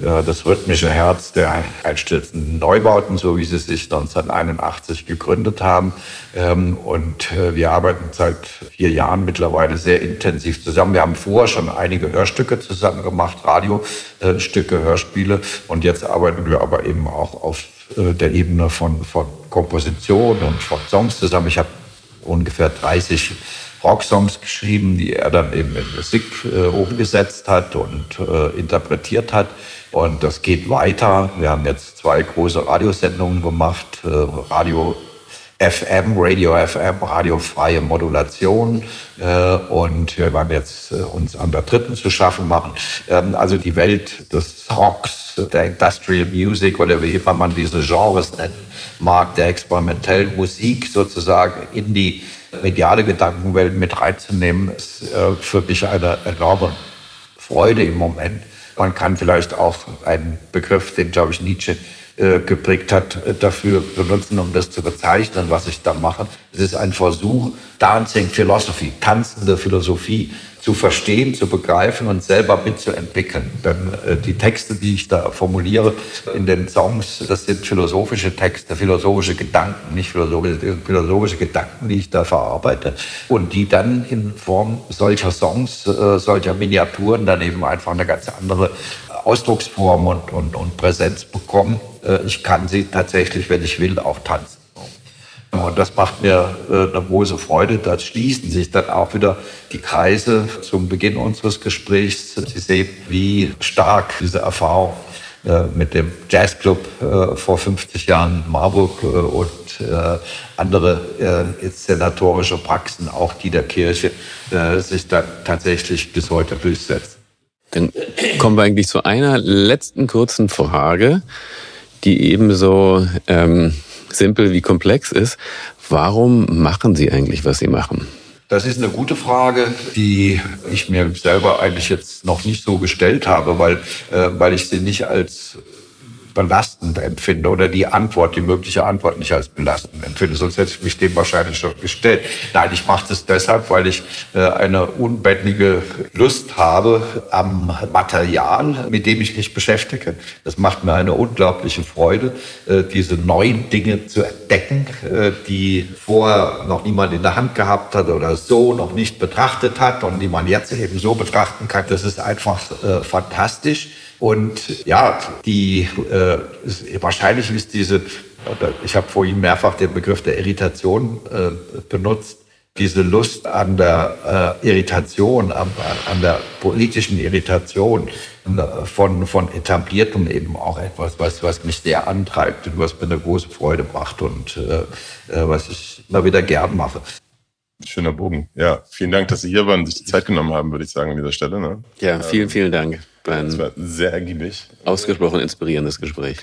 das rhythmische Herz der einstürzenden Neubauten, so wie sie sich 1981 gegründet haben. Ähm, und äh, wir arbeiten seit vier Jahren mittlerweile sehr intensiv zusammen. Wir haben vorher schon einige Hörstücke zusammen gemacht, Radiostücke, Hörspiele. Und jetzt arbeiten wir aber eben auch auf äh, der Ebene von, von Komposition und von Songs zusammen. Ich habe ungefähr 30 Rocksongs geschrieben, die er dann eben in Musik äh, umgesetzt hat und äh, interpretiert hat. Und das geht weiter. Wir haben jetzt zwei große Radiosendungen gemacht. Äh, Radio FM, Radio FM, radiofreie Modulation. Äh, und wir werden jetzt äh, uns an der dritten zu schaffen machen. Ähm, also die Welt des Rocks, der Industrial Music oder wie immer man diese Genres nennen mag, der experimentellen Musik sozusagen in die mediale Gedankenwelt mit reinzunehmen, ist für mich eine enorme Freude im Moment. Man kann vielleicht auch einen Begriff, den, glaube ich, Nietzsche äh, geprägt hat, äh, dafür benutzen, um das zu bezeichnen, was ich da mache. Es ist ein Versuch, Dancing Philosophy, tanzende Philosophie zu verstehen, zu begreifen und selber mitzuentwickeln. Denn äh, die Texte, die ich da formuliere in den Songs, das sind philosophische Texte, philosophische Gedanken, nicht philosophische, philosophische Gedanken, die ich da verarbeite und die dann in Form solcher Songs, äh, solcher Miniaturen dann eben einfach eine ganz andere Ausdrucksform und, und, und Präsenz bekommen. Äh, ich kann sie tatsächlich, wenn ich will, auch tanzen. Und das macht mir äh, eine große Freude. Da schließen sich dann auch wieder die Kreise zum Beginn unseres Gesprächs. Sie sehen, wie stark diese Erfahrung äh, mit dem Jazzclub äh, vor 50 Jahren in Marburg und andere inszenatorische Praxen, auch die der Kirche, sich dann tatsächlich bis heute durchsetzen. Dann kommen wir eigentlich zu einer letzten kurzen Frage, die ebenso ähm, simpel wie komplex ist. Warum machen Sie eigentlich, was Sie machen? Das ist eine gute Frage, die ich mir selber eigentlich jetzt noch nicht so gestellt habe, weil, äh, weil ich sie nicht als belastend empfinde oder die Antwort, die mögliche Antwort nicht als belastend empfinde. Sonst hätte ich mich dem wahrscheinlich schon gestellt. Nein, ich mache das deshalb, weil ich äh, eine unbändige Lust habe am Material, mit dem ich mich beschäftige. Das macht mir eine unglaubliche Freude, äh, diese neuen Dinge zu entdecken, äh, die vorher noch niemand in der Hand gehabt hat oder so noch nicht betrachtet hat und die man jetzt eben so betrachten kann. Das ist einfach fantastisch. Und ja, die, äh, wahrscheinlich ist diese, ich habe vorhin mehrfach den Begriff der Irritation äh, benutzt, diese Lust an der äh, Irritation, an, an, der politischen Irritation äh, von, von etabliertem eben auch etwas, was, was mich sehr antreibt und was mir eine große Freude macht und äh, äh was ich immer wieder gern mache. Schöner Bogen. Ja, vielen Dank, dass Sie hier waren und sich die Zeit genommen haben, würde ich sagen, an dieser Stelle. Ne? Ja, vielen, vielen Dank. Das war sehr ergiebig. Ausgesprochen inspirierendes Gespräch.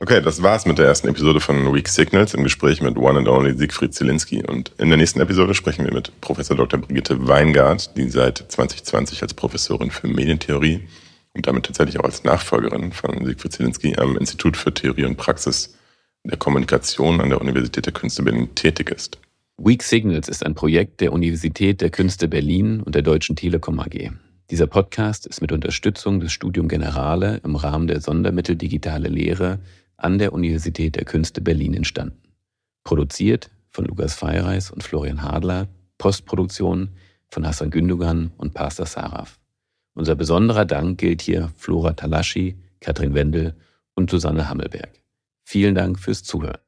Okay, das war's mit der ersten Episode von Weak Signals im Gespräch mit One and Only Siegfried Zielinski. Und in der nächsten Episode sprechen wir mit Professor Dr. Brigitte Weingart, die seit 2020 als Professorin für Medientheorie und damit tatsächlich auch als Nachfolgerin von Siegfried Zielinski am Institut für Theorie und Praxis der Kommunikation an der Universität der Künste Berlin tätig ist. Weak Signals ist ein Projekt der Universität der Künste Berlin und der Deutschen Telekom AG. Dieser Podcast ist mit Unterstützung des Studium Generale im Rahmen der Sondermittel Digitale Lehre an der Universität der Künste Berlin entstanden. Produziert von Lukas Feireis und Florian Hadler, Postproduktion von Hassan Gündogan und Pastor Saraf. Unser besonderer Dank gilt hier Flora Talaschi, Katrin Wendel und Susanne Hammelberg. Vielen Dank fürs Zuhören.